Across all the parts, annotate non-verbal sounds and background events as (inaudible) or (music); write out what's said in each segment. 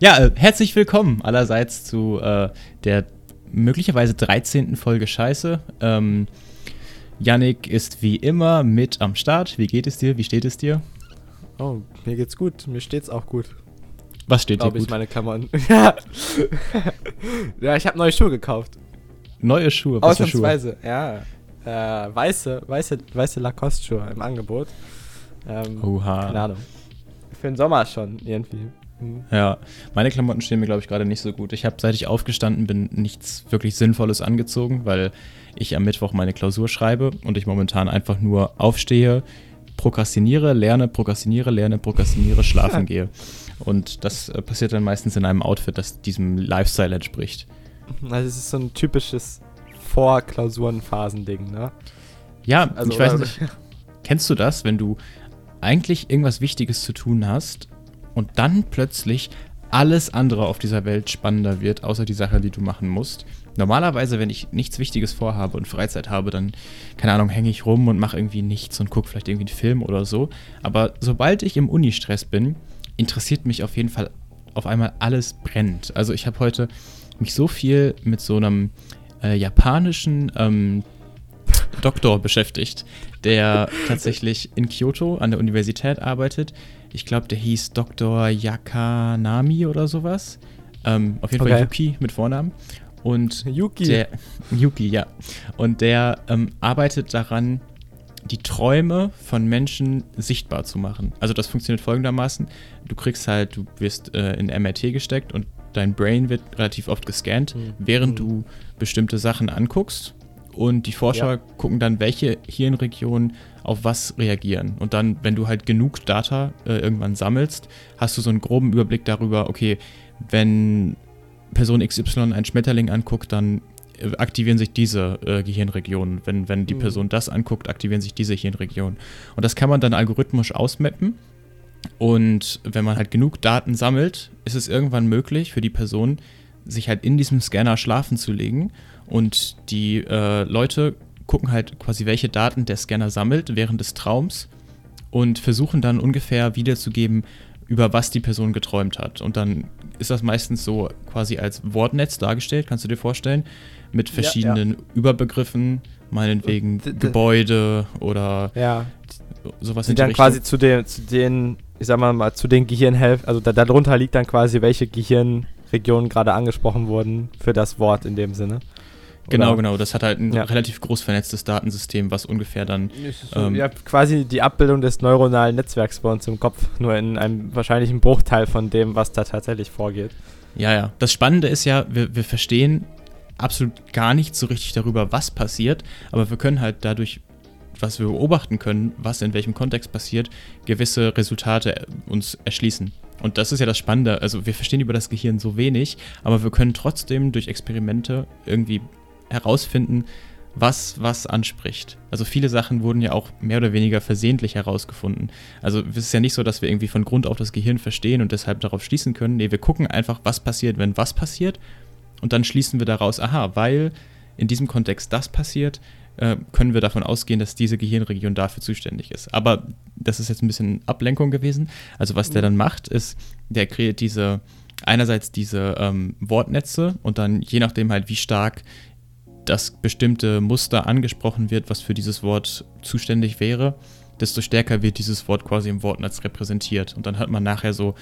Ja, äh, herzlich willkommen allerseits zu äh, der möglicherweise 13. Folge Scheiße. Ähm, Yannick ist wie immer mit am Start. Wie geht es dir? Wie steht es dir? Oh, mir geht's gut. Mir steht's auch gut. Was steht dir Glaube ich, gut? meine Klamotten. (laughs) ja. ja, ich habe neue Schuhe gekauft. Neue Schuhe. Was für Schuhe? Ausnahmsweise, ja. Äh, weiße, weiße, weiße Lacoste-Schuhe im Angebot. Ähm, Oha. Keine Ahnung. Für den Sommer schon, irgendwie. Hm. Ja, meine Klamotten stehen mir, glaube ich, gerade nicht so gut. Ich habe, seit ich aufgestanden bin, nichts wirklich Sinnvolles angezogen, weil ich am Mittwoch meine Klausur schreibe und ich momentan einfach nur aufstehe, prokrastiniere, lerne, prokrastiniere, lerne, prokrastiniere, schlafen gehe. Und das äh, passiert dann meistens in einem Outfit, das diesem Lifestyle entspricht. Also es ist so ein typisches Vor-Klausuren-Phasen-Ding, ne? Ja, Also, ich weiß nicht, kennst du das, wenn du eigentlich irgendwas Wichtiges zu tun hast und dann plötzlich alles andere auf dieser Welt spannender wird, außer die Sache, die du machen musst? Normalerweise, wenn ich nichts Wichtiges vorhabe und Freizeit habe, dann, keine Ahnung, hänge ich rum und mache irgendwie nichts und gucke vielleicht irgendwie einen Film oder so. Aber sobald ich im Uni-Stress bin, interessiert mich auf jeden Fall auf einmal alles brennt. Also ich habe heute mich so viel mit so einem äh, japanischen ähm, Doktor beschäftigt, der tatsächlich in Kyoto an der Universität arbeitet. Ich glaube, der hieß Dr. Yakanami oder sowas. Ähm, auf jeden Fall Okay. Yuki mit Vornamen. Und Yuki. der (laughs) Yuki, ja. Und der ähm, arbeitet daran, die Träume von Menschen sichtbar zu machen. Also das funktioniert folgendermaßen. Du kriegst halt, du wirst äh, in MRT gesteckt und dein Brain wird relativ oft gescannt, Mhm. während Mhm. du bestimmte Sachen anguckst. Und die Forscher Ja. gucken dann, welche Hirnregionen auf was reagieren. Und dann, wenn du halt genug Data äh, irgendwann sammelst, hast du so einen groben Überblick darüber, okay, wenn Person XY einen Schmetterling anguckt, dann äh, aktivieren sich diese äh, Gehirnregionen. Wenn, wenn die Mhm. Person das anguckt, aktivieren sich diese Hirnregionen. Und das kann man dann algorithmisch ausmappen. Und wenn man halt genug Daten sammelt, ist es irgendwann möglich für die Person, sich halt in diesem Scanner schlafen zu legen. Und die äh, Leute gucken halt quasi, welche Daten der Scanner sammelt während des Traums und versuchen dann ungefähr wiederzugeben, über was die Person geträumt hat. Und dann ist das meistens so quasi als Wortnetz dargestellt, kannst du dir vorstellen, mit Ja, verschiedenen Überbegriffen, meinetwegen d- Gebäude oder Ja, sowas die in die dann Richtung. quasi zu den, zu den, ich sag mal, mal zu den Gehirnhälften, also da, darunter liegt dann quasi, welche Gehirnregionen gerade angesprochen wurden für das Wort in dem Sinne. Genau, Oder- genau. Das hat halt ein Ja. relativ groß vernetztes Datensystem, was ungefähr dann. So, Ähm, ja, quasi die Abbildung des neuronalen Netzwerks bei uns im Kopf, nur in einem wahrscheinlichen Bruchteil von dem, was da tatsächlich vorgeht. Ja, ja. Das Spannende ist ja, wir, wir verstehen absolut gar nicht so richtig darüber, was passiert, aber wir können halt dadurch, was wir beobachten können, was in welchem Kontext passiert, gewisse Resultate äh, uns erschließen. Und das ist ja das Spannende. Also wir verstehen über das Gehirn so wenig, aber wir können trotzdem durch Experimente irgendwie herausfinden, was was anspricht. Also viele Sachen wurden ja auch mehr oder weniger versehentlich herausgefunden. Also es ist ja nicht so, dass wir irgendwie von Grund auf das Gehirn verstehen und deshalb darauf schließen können. Nee, wir gucken einfach, was passiert, wenn was passiert und dann schließen wir daraus, aha, weil in diesem Kontext das passiert, äh, können wir davon ausgehen, dass diese Gehirnregion dafür zuständig ist. Aber das ist jetzt ein bisschen Ablenkung gewesen. Also was der dann macht, ist, der kreiert diese, einerseits diese ähm, Wortnetze und dann je nachdem halt, wie stark das bestimmte Muster angesprochen wird, was für dieses Wort zuständig wäre, desto stärker wird dieses Wort quasi im Wortnetz repräsentiert. Und dann hat man nachher so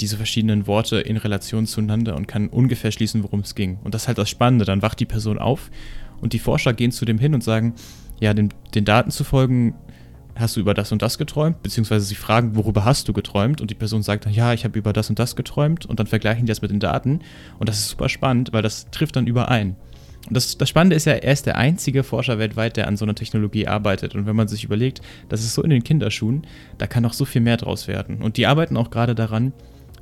diese verschiedenen Worte in Relation zueinander und kann ungefähr schließen, worum es ging. Und das ist halt das Spannende. Dann wacht die Person auf und die Forscher gehen zu dem hin und sagen, ja, den, den Daten zu folgen, hast du über das und das geträumt? Beziehungsweise sie fragen, worüber hast du geträumt? Und die Person sagt dann, ja, ich habe über das und das geträumt. Und dann vergleichen die das mit den Daten. Und das ist super spannend, weil das trifft dann überein. Das, das Spannende ist ja, er ist der einzige Forscher weltweit, der an so einer Technologie arbeitet. Und wenn man sich überlegt, das ist so in den Kinderschuhen, da kann noch so viel mehr draus werden. Und die arbeiten auch gerade daran,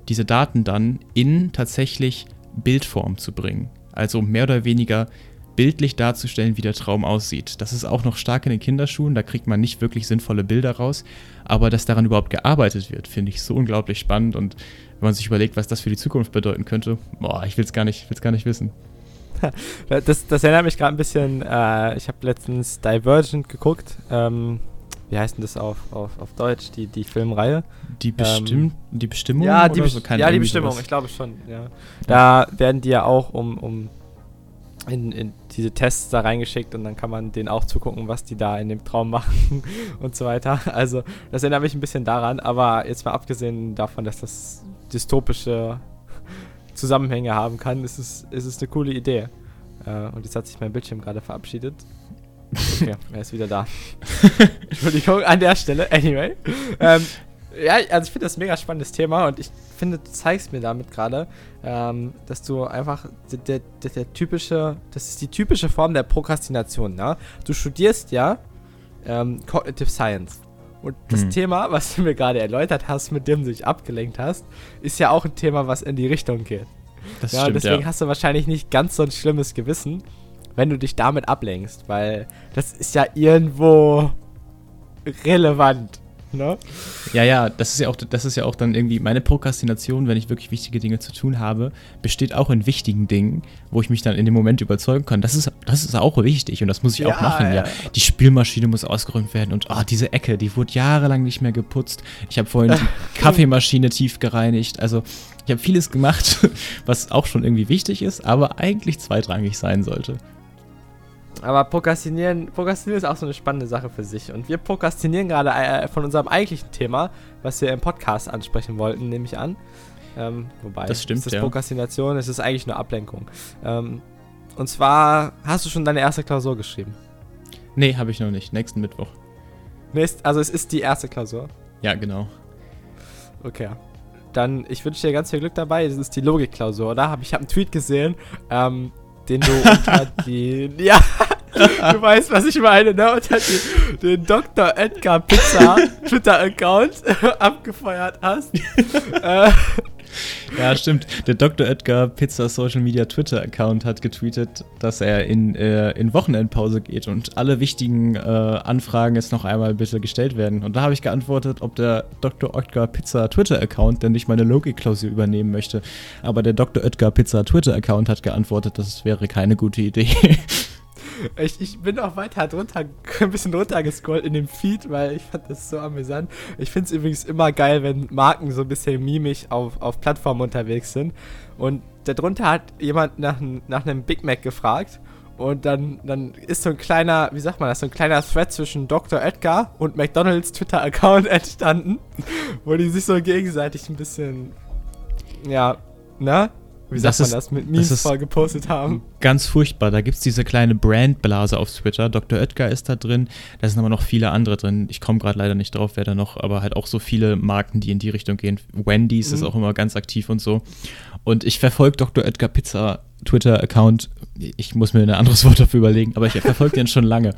diese Daten dann in tatsächlich Bildform zu bringen. Also mehr oder weniger bildlich darzustellen, wie der Traum aussieht. Das ist auch noch stark in den Kinderschuhen, da kriegt man nicht wirklich sinnvolle Bilder raus, aber dass daran überhaupt gearbeitet wird, finde ich so unglaublich spannend und wenn man sich überlegt, was das für die Zukunft bedeuten könnte, boah, ich will es gar, gar nicht wissen. (laughs) Das, das erinnert mich gerade ein bisschen, äh, ich habe letztens Divergent geguckt, ähm, wie heißt denn das auf, auf, auf Deutsch, die, die Filmreihe? Die, bestimmt, ähm, die Bestimmung? Ja, die, so? ja, die Bestimmung, sowas. ich glaube schon, ja. Da werden die ja auch um, um in, in, diese Tests da reingeschickt und dann kann man denen auch zugucken, was die da in dem Traum (laughs) machen und so weiter. Also, das erinnert mich ein bisschen daran, aber jetzt mal abgesehen davon, dass das dystopische Zusammenhänge haben kann, ist es, ist es eine coole Idee. Äh, und jetzt hat sich mein Bildschirm gerade verabschiedet. Okay, (laughs) er ist wieder da. (laughs) Entschuldigung an der Stelle. Anyway. Ähm, ja, also ich finde das ein mega spannendes Thema und ich finde, du zeigst mir damit gerade, ähm, dass du einfach der, der, der, typische, das ist die typische Form der Prokrastination, ne? Du studierst ja ähm, Cognitive Science. Und das hm. Thema, was du mir gerade erläutert hast, mit dem du dich abgelenkt hast, ist ja auch ein Thema, was in die Richtung geht. Das ja, stimmt, deswegen ja. hast du wahrscheinlich nicht ganz so ein schlimmes Gewissen, wenn du dich damit ablenkst, weil das ist ja irgendwo relevant. Ne? Ja, ja, das ist ja auch, das ist ja auch dann irgendwie meine Prokrastination, wenn ich wirklich wichtige Dinge zu tun habe, besteht auch in wichtigen Dingen, wo ich mich dann in dem Moment überzeugen kann. Das ist, das ist auch wichtig und das muss ich ja, auch machen. Ja. ja. Die Spülmaschine muss ausgeräumt werden und oh, diese Ecke, die wurde jahrelang nicht mehr geputzt. Ich habe vorhin die (laughs) Kaffeemaschine tief gereinigt. Also ich habe vieles gemacht, (laughs) was auch schon irgendwie wichtig ist, aber eigentlich zweitrangig sein sollte. Aber Prokrastinieren, Prokrastinieren ist auch so eine spannende Sache für sich. Und wir prokrastinieren gerade äh, von unserem eigentlichen Thema, was wir im Podcast ansprechen wollten, nehme ich an. Ähm, wobei, das stimmt, ist ja. Prokrastination, es ist eigentlich nur Ablenkung. Ähm, und zwar, hast du schon deine erste Klausur geschrieben? Nee, habe ich noch nicht. Nächsten Mittwoch. Nächst, also es ist die erste Klausur? Ja, genau. Okay. Dann, ich wünsche dir ganz viel Glück dabei. Es ist die Logikklausur, oder? Hab, ich habe einen Tweet gesehen, ähm, den du unter (laughs) die. Ja, du weißt, was ich meine, ne? Unter die, den Dr. Edgar Pizza Twitter-Account (laughs) abgefeuert hast. (laughs) äh, ja, stimmt. Der Dr. Edgar Pizza Social Media Twitter Account hat getweetet, dass er in, äh, in Wochenendpause geht und alle wichtigen äh, Anfragen jetzt noch einmal bitte gestellt werden. Und da habe ich geantwortet, ob der Dr. Edgar Pizza Twitter Account denn nicht meine Logik-Klausur übernehmen möchte. Aber der Dr. Edgar Pizza Twitter Account hat geantwortet, das wäre keine gute Idee. (laughs) Ich, ich bin auch weiter drunter, ein bisschen runtergescrollt in dem Feed, weil ich fand das so amüsant. Ich finde es übrigens immer geil, wenn Marken so ein bisschen mimisch auf, auf Plattformen unterwegs sind. Und darunter hat jemand nach, nach einem Big Mac gefragt. Und dann, dann ist so ein kleiner, wie sagt man das, so ein kleiner Thread zwischen Dr. Edgar und McDonalds Twitter-Account (laughs) entstanden, wo die sich so gegenseitig ein bisschen, ja, ne, wie sagt das man das, mit Memes voll gepostet haben. Ganz furchtbar. Da gibt es diese kleine Brandblase auf Twitter. Dr. Oetker ist da drin. Da sind aber noch viele andere drin. Ich komme gerade leider nicht drauf, wer da noch, aber halt auch so viele Marken, die in die Richtung gehen. Wendy's mhm. ist auch immer ganz aktiv und so. Und ich verfolge Dr. Oetker Pizza Twitter-Account. Ich muss mir ein anderes Wort dafür überlegen, aber ich verfolge den schon lange.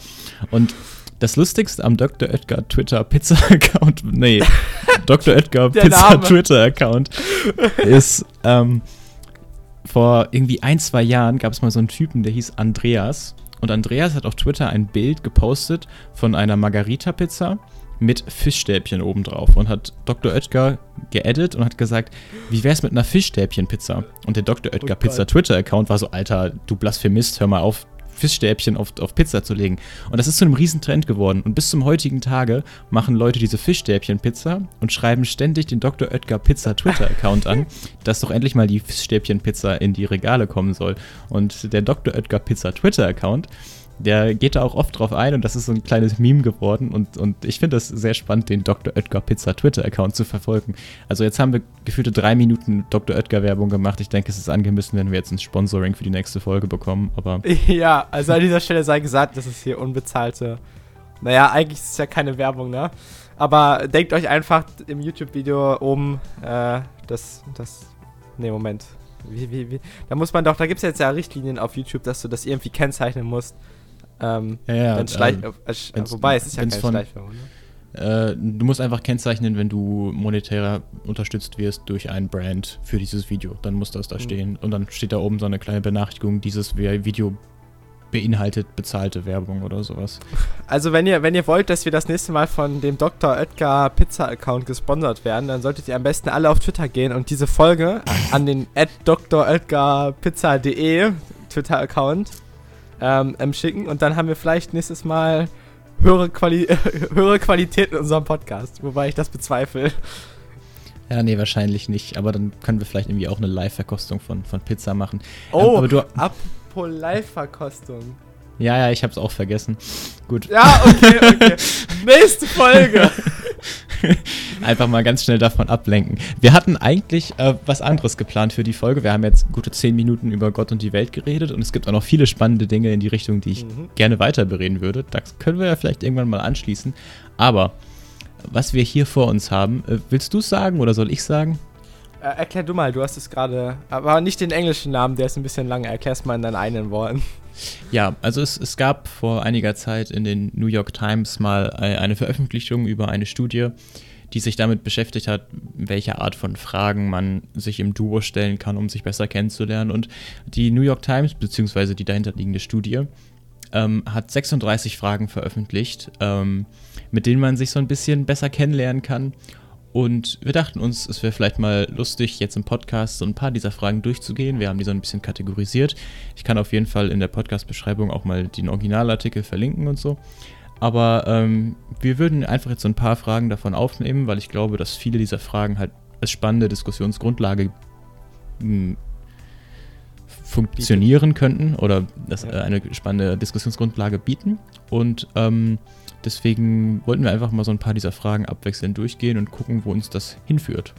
Und das Lustigste am Dr. Oetker Twitter Pizza Account, nee, Dr. Oetker Pizza Twitter Account ist, ähm, vor irgendwie ein, zwei Jahren gab es mal so einen Typen, der hieß Andreas. Und Andreas hat auf Twitter ein Bild gepostet von einer Margarita-Pizza mit Fischstäbchen obendrauf und hat Dr. Oetker geedit und hat gesagt, wie wär's mit einer Fischstäbchen-Pizza? Und der Dr. Oetker oh Pizza Twitter-Account war so, Alter, du Blasphemist, hör mal auf, Fischstäbchen auf, auf Pizza zu legen. Und das ist zu einem Riesentrend geworden. Und bis zum heutigen Tage machen Leute diese Fischstäbchen-Pizza und schreiben ständig den Dr. Oetker Pizza Twitter-Account an, (laughs) dass doch endlich mal die Fischstäbchen-Pizza in die Regale kommen soll. Und der Dr. Oetker Pizza Twitter-Account der geht da auch oft drauf ein und das ist so ein kleines Meme geworden und, und ich finde das sehr spannend, den Dr. Oetker Pizza Twitter-Account zu verfolgen. Also jetzt haben wir gefühlte drei Minuten Dr. Oetker Werbung gemacht. Ich denke, es ist angemessen, wenn wir jetzt ein Sponsoring für die nächste Folge bekommen, aber... (laughs) Ja, also an dieser Stelle sei gesagt, das ist hier unbezahlte... Naja, eigentlich ist es ja keine Werbung, ne? Aber denkt euch einfach im YouTube-Video um äh, das, das... Ne, Moment. Wie, wie, wie? Da muss man doch, da gibt es jetzt ja Richtlinien auf YouTube, dass du das irgendwie kennzeichnen musst. Ähm, ja, ja, dann Schleich, ähm, äh, wobei, es ist ja keine von, Schleichwerbung. Ne? Äh, du musst einfach kennzeichnen, wenn du monetär unterstützt wirst durch ein Brand für dieses Video. Dann muss das da mhm. stehen. Und dann steht da oben so eine kleine Benachrichtigung, dieses Video beinhaltet bezahlte Werbung oder sowas. (laughs) Also wenn ihr, wenn ihr wollt, dass wir das nächste Mal von dem Dr. Oetker Pizza Account gesponsert werden, dann solltet ihr am besten alle auf Twitter gehen und diese Folge an den dröetkerpizza.de Twitter Account ähm, ähm, schicken und dann haben wir vielleicht nächstes Mal höhere, Quali (laughs) höhere Qualität in unserem Podcast, wobei ich das bezweifle. Ja, nee, wahrscheinlich nicht. Aber dann können wir vielleicht irgendwie auch eine Live-Verkostung von, von Pizza machen. Oh, ähm, aber du, apropos Live-Verkostung. Ja, ja, ich hab's auch vergessen. Gut. Ja, okay, okay. (laughs) Nächste Folge. (laughs) Einfach mal ganz schnell davon ablenken. Wir hatten eigentlich äh, was anderes geplant für die Folge. Wir haben jetzt gute zehn Minuten über Gott und die Welt geredet und es gibt auch noch viele spannende Dinge in die Richtung, die ich mhm. gerne weiter bereden würde. Das können wir ja vielleicht irgendwann mal anschließen. Aber was wir hier vor uns haben, äh, willst du es sagen oder soll ich sagen? Äh, erklär du mal, du hast es gerade, aber nicht den englischen Namen, der ist ein bisschen lang. Erklär es mal in deinen eigenen Worten. Ja, also es, es gab vor einiger Zeit in den New York Times mal eine Veröffentlichung über eine Studie, die sich damit beschäftigt hat, welche Art von Fragen man sich im Duo stellen kann, um sich besser kennenzulernen. Und die New York Times, beziehungsweise die dahinterliegende Studie, ähm, hat 36 Fragen veröffentlicht, ähm, mit denen man sich so ein bisschen besser kennenlernen kann und wir dachten uns, es wäre vielleicht mal lustig, jetzt im Podcast so ein paar dieser Fragen durchzugehen. Wir haben die so ein bisschen kategorisiert. Ich kann auf jeden Fall in der Podcast-Beschreibung auch mal den Originalartikel verlinken und so. Aber ähm, wir würden einfach jetzt so ein paar Fragen davon aufnehmen, weil ich glaube, dass viele dieser Fragen halt als spannende Diskussionsgrundlage mh, hm, funktionieren könnten oder dass, äh, eine spannende Diskussionsgrundlage bieten. Und ähm, Deswegen wollten wir einfach mal so ein paar dieser Fragen abwechselnd durchgehen und gucken, wo uns das hinführt.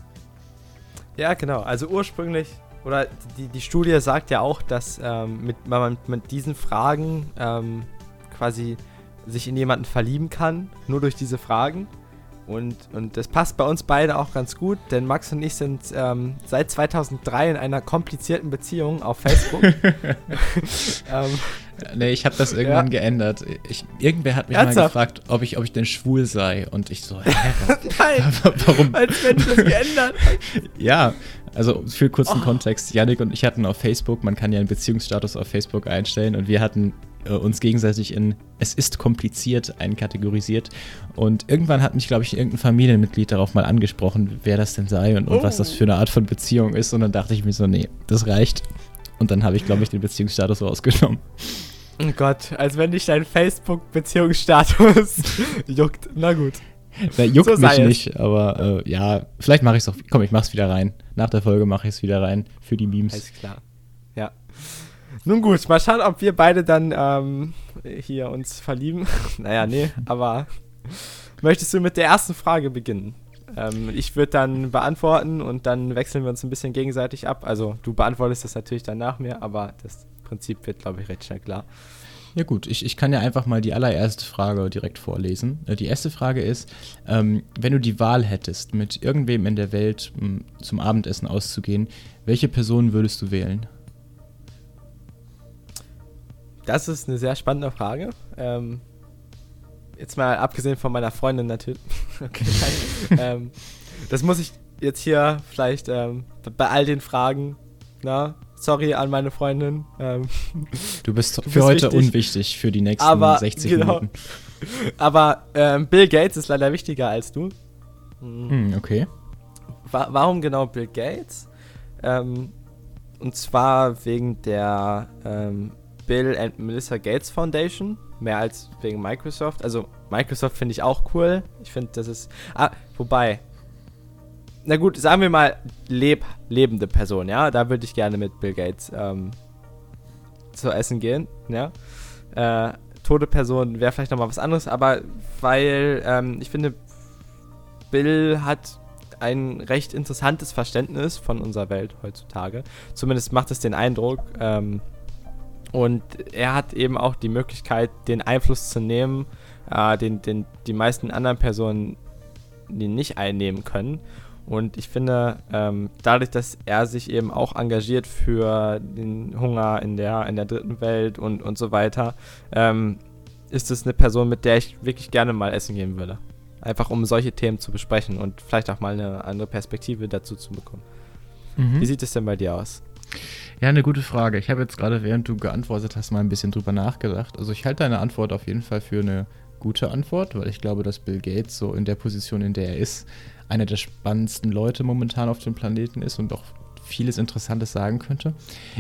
Ja, genau. Also ursprünglich, oder die, die Studie sagt ja auch, dass ähm, mit, man mit diesen Fragen ähm, quasi sich in jemanden verlieben kann, nur durch diese Fragen. Und, und das passt bei uns beide auch ganz gut, denn Max und ich sind ähm, seit 2003 in einer komplizierten Beziehung auf Facebook. (laughs) (laughs) ähm, nee, ich habe das irgendwann ja. geändert. Ich, irgendwer hat mich Ernsthaft? mal gefragt, ob ich, ob ich denn schwul sei. Und ich so, hä, (laughs) Nein, (laughs) warum? Als du das geändert (laughs) Ja, also für kurzen oh. Kontext, Yannick und ich hatten auf Facebook, man kann ja einen Beziehungsstatus auf Facebook einstellen und wir hatten äh, uns gegenseitig in Es ist kompliziert einkategorisiert. Und irgendwann hat mich, glaube ich, irgendein Familienmitglied darauf mal angesprochen, wer das denn sei und, und was das oh. für eine Art von Beziehung ist. Und dann dachte ich mir so, nee, das reicht. Und dann habe ich, glaube ich, den Beziehungsstatus rausgenommen. Oh Gott, als wenn dich dein Facebook-Beziehungsstatus (laughs) juckt. Na gut. Na, juckt so mich nicht, aber äh, ja, vielleicht mache ich es auch. Komm, ich mach's wieder rein. Nach der Folge mache ich es wieder rein für die Memes. Alles klar. Ja. Nun gut, mal schauen, ob wir beide dann ähm, hier uns verlieben. (laughs) naja, nee, aber möchtest du mit der ersten Frage beginnen? Ähm, ich würde dann beantworten und dann wechseln wir uns ein bisschen gegenseitig ab. Also du beantwortest das natürlich dann nach mir, aber das Prinzip wird, glaube ich, recht schnell klar. Ja gut, ich, ich kann ja einfach mal die allererste Frage direkt vorlesen. Äh, die erste Frage ist, ähm, wenn du die Wahl hättest, mit irgendwem in der Welt m, zum Abendessen auszugehen, welche Person würdest du wählen? Das ist eine sehr spannende Frage. Ähm, jetzt mal abgesehen von meiner Freundin natürlich. (laughs) okay, (laughs) ähm, das muss ich jetzt hier vielleicht ähm, bei all den Fragen, na, sorry an meine Freundin. Ähm, du bist du für bist heute wichtig, unwichtig für die nächsten aber, 60 genau. Minuten. Aber ähm, Bill Gates ist leider wichtiger als du. Hm, okay. Wa warum genau Bill Gates? Ähm, und zwar wegen der ähm, Bill and Melissa Gates Foundation, mehr als wegen Microsoft. Also Microsoft finde ich auch cool. Ich finde, das ist. Ah, wobei. Na gut, sagen wir mal leb, lebende Person, ja. Da würde ich gerne mit Bill Gates ähm, zu essen gehen, ja. Äh, tote Person wäre vielleicht nochmal was anderes, aber weil ähm, ich finde, Bill hat ein recht interessantes Verständnis von unserer Welt heutzutage. Zumindest macht es den Eindruck. Ähm, und er hat eben auch die Möglichkeit, den Einfluss zu nehmen, äh, den, den die meisten anderen Personen die nicht einnehmen können. Und ich finde, ähm, dadurch, dass er sich eben auch engagiert für den Hunger in der, in der dritten Welt und, und so weiter, ähm, ist es eine Person, mit der ich wirklich gerne mal essen gehen würde. Einfach um solche Themen zu besprechen und vielleicht auch mal eine andere Perspektive dazu zu bekommen. Mhm. Wie sieht es denn bei dir aus? Ja, eine gute Frage. Ich habe jetzt gerade, während du geantwortet hast, mal ein bisschen drüber nachgedacht. Also ich halte deine Antwort auf jeden Fall für eine gute Antwort, weil ich glaube, dass Bill Gates so in der Position, in der er ist, einer der spannendsten Leute momentan auf dem Planeten ist und auch vieles Interessantes sagen könnte.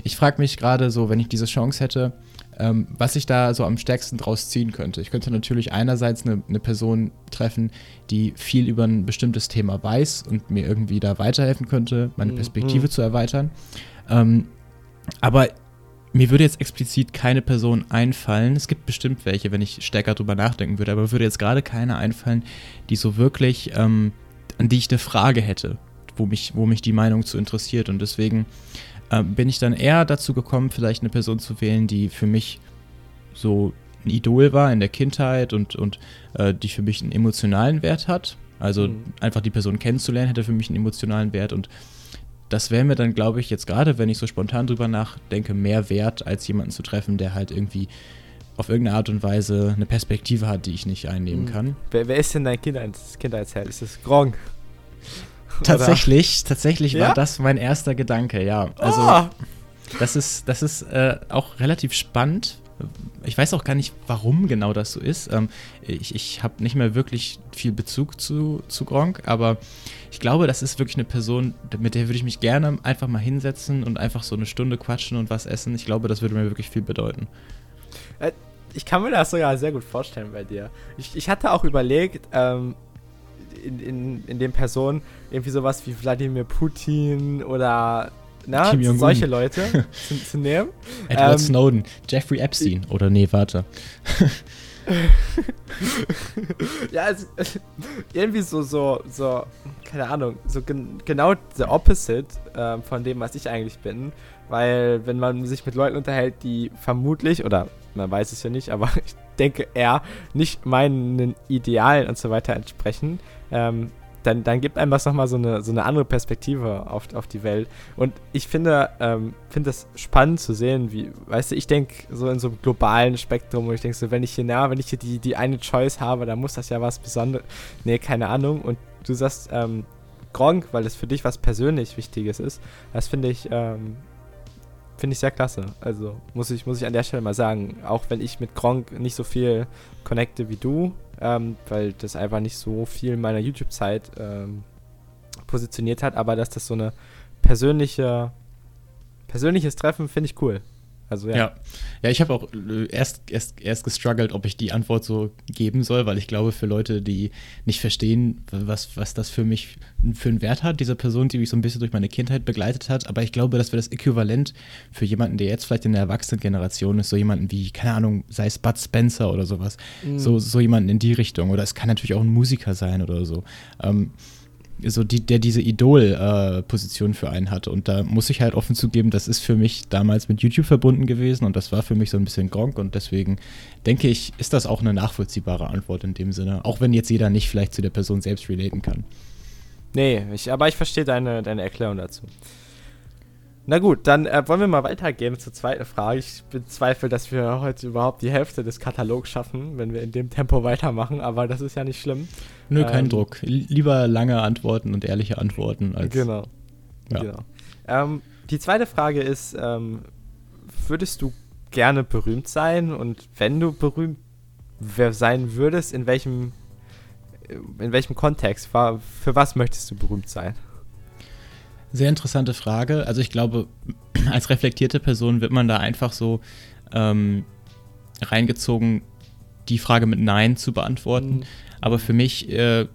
Ich frage mich gerade so, wenn ich diese Chance hätte, ähm, was ich da so am stärksten draus ziehen könnte. Ich könnte natürlich einerseits eine, eine, Person treffen, die viel über ein bestimmtes Thema weiß und mir irgendwie da weiterhelfen könnte, meine mhm. Perspektive mhm. zu erweitern. Ähm, aber mir würde jetzt explizit keine Person einfallen. Es gibt bestimmt welche, wenn ich stärker drüber nachdenken würde, aber würde jetzt gerade keine einfallen, die so wirklich, ähm, an die ich eine Frage hätte, wo mich, wo mich die Meinung zu interessiert. Und deswegen äh, bin ich dann eher dazu gekommen, vielleicht eine Person zu wählen, die für mich so ein Idol war in der Kindheit und, und äh, die für mich einen emotionalen Wert hat. Also mhm. einfach die Person kennenzulernen, hätte für mich einen emotionalen Wert und das wäre mir dann, glaube ich, jetzt gerade, wenn ich so spontan drüber nachdenke, mehr wert, als jemanden zu treffen, der halt irgendwie auf irgendeine Art und Weise eine Perspektive hat, die ich nicht einnehmen mhm. kann. Wer, wer, ist denn dein Kindheits Kindheitsheld? Ist das Gronk? Tatsächlich, tatsächlich ja? war das mein erster Gedanke, ja. Also oh. das ist, das ist äh, auch relativ spannend, ich weiß auch gar nicht, warum genau das so ist. Ähm, ich ich habe nicht mehr wirklich viel Bezug zu, zu Gronk, aber ich glaube, das ist wirklich eine Person, mit der würde ich mich gerne einfach mal hinsetzen und einfach so eine Stunde quatschen und was essen. Ich glaube, das würde mir wirklich viel bedeuten. Äh, ich kann mir das sogar sehr gut vorstellen bei dir. Ich, ich hatte auch überlegt, ähm, in, in, in den Personen irgendwie sowas wie Wladimir Putin oder na, solche Leute (laughs) zu, zu, nehmen. Edward ähm, Snowden, Jeffrey Epstein oder nee, warte. (laughs) ja, also, irgendwie so, so, so, keine Ahnung, so gen genau the opposite äh, von dem, was ich eigentlich bin. Weil, wenn man sich mit Leuten unterhält, die vermutlich, oder man weiß es ja nicht, aber (laughs) ich denke eher nicht meinen Idealen und so weiter entsprechen, ähm, dann, dann gibt einem das nochmal so eine, so eine andere Perspektive auf, auf die Welt. Und ich finde, ähm, finde das spannend zu sehen, wie, weißt du, ich denke so in so einem globalen Spektrum, wo ich denke so, wenn ich hier nah, wenn ich hier die, die eine Choice habe, dann muss das ja was Besonderes, nee, keine Ahnung. Und du sagst, ähm, Gronk, weil es für dich was persönlich Wichtiges ist, das finde ich, ähm, finde ich sehr klasse. Also muss ich, muss ich an der Stelle mal sagen, auch wenn ich mit Gronk nicht so viel connecte wie du, ähm, weil das einfach nicht so viel meiner YouTube-Zeit ähm, positioniert hat, aber dass das so eine persönliche, persönliches Treffen finde ich cool. Also ja. Ja, ja ich habe auch äh, erst, erst, erst gestruggelt, ob ich die Antwort so geben soll, weil ich glaube, für Leute, die nicht verstehen, was, was das für mich für einen Wert hat, diese Person, die mich so ein bisschen durch meine Kindheit begleitet hat, aber ich glaube, dass wir das Äquivalent für jemanden, der jetzt vielleicht in der Erwachsenengeneration ist, so jemanden wie, keine Ahnung, sei es Bud Spencer oder sowas, mhm. so, so jemanden in die Richtung. Oder es kann natürlich auch ein Musiker sein oder so. Ähm, so die, der diese Idol-Position äh, für einen hatte. Und da muss ich halt offen zugeben, das ist für mich damals mit YouTube verbunden gewesen und das war für mich so ein bisschen Gronk und deswegen denke ich, ist das auch eine nachvollziehbare Antwort in dem Sinne, auch wenn jetzt jeder nicht vielleicht zu der Person selbst relaten kann. Nee, ich, aber ich verstehe deine, deine Erklärung dazu. Na gut, dann äh, wollen wir mal weitergehen zur zweiten Frage. Ich bezweifle, dass wir heute überhaupt die Hälfte des Katalogs schaffen, wenn wir in dem Tempo weitermachen, aber das ist ja nicht schlimm. Nö, ähm, kein Druck. Lieber lange Antworten und ehrliche Antworten als. Genau. Ja. genau. Ähm, die zweite Frage ist: ähm, Würdest du gerne berühmt sein? Und wenn du berühmt sein würdest, in welchem, in welchem Kontext? Für was möchtest du berühmt sein? Sehr interessante Frage. Also ich glaube, (clears throat) als reflektierte Person wird man da einfach so ähm, reingezogen, die Frage mit Nein zu beantworten. Mhm. Aber für mich, äh,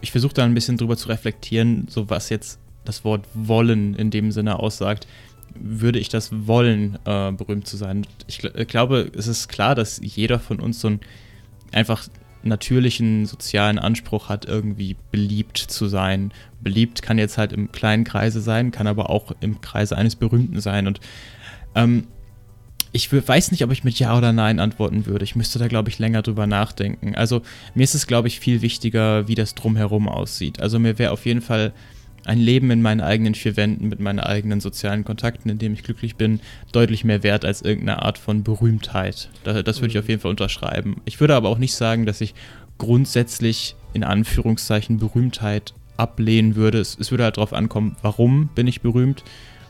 ich versuche da ein bisschen drüber zu reflektieren, so was jetzt das Wort wollen in dem Sinne aussagt. Würde ich das wollen, äh, berühmt zu sein? Ich gl glaube, es ist klar, dass jeder von uns so ein einfach natürlichen sozialen Anspruch hat, irgendwie beliebt zu sein. Beliebt kann jetzt halt im kleinen Kreise sein, kann aber auch im Kreise eines Berühmten sein. Und ähm, ich weiß nicht, ob ich mit Ja oder Nein antworten würde. Ich müsste da, glaube ich, länger drüber nachdenken. Also mir ist es, glaube ich, viel wichtiger, wie das drumherum aussieht. Also mir wäre auf jeden Fall ein Leben in meinen eigenen vier Wänden mit meinen eigenen sozialen Kontakten, in dem ich glücklich bin, deutlich mehr wert als irgendeine Art von Berühmtheit. Das, das würde ich mhm. auf jeden Fall unterschreiben. Ich würde aber auch nicht sagen, dass ich grundsätzlich in Anführungszeichen Berühmtheit ablehnen würde. Es, es würde halt darauf ankommen, warum bin ich berühmt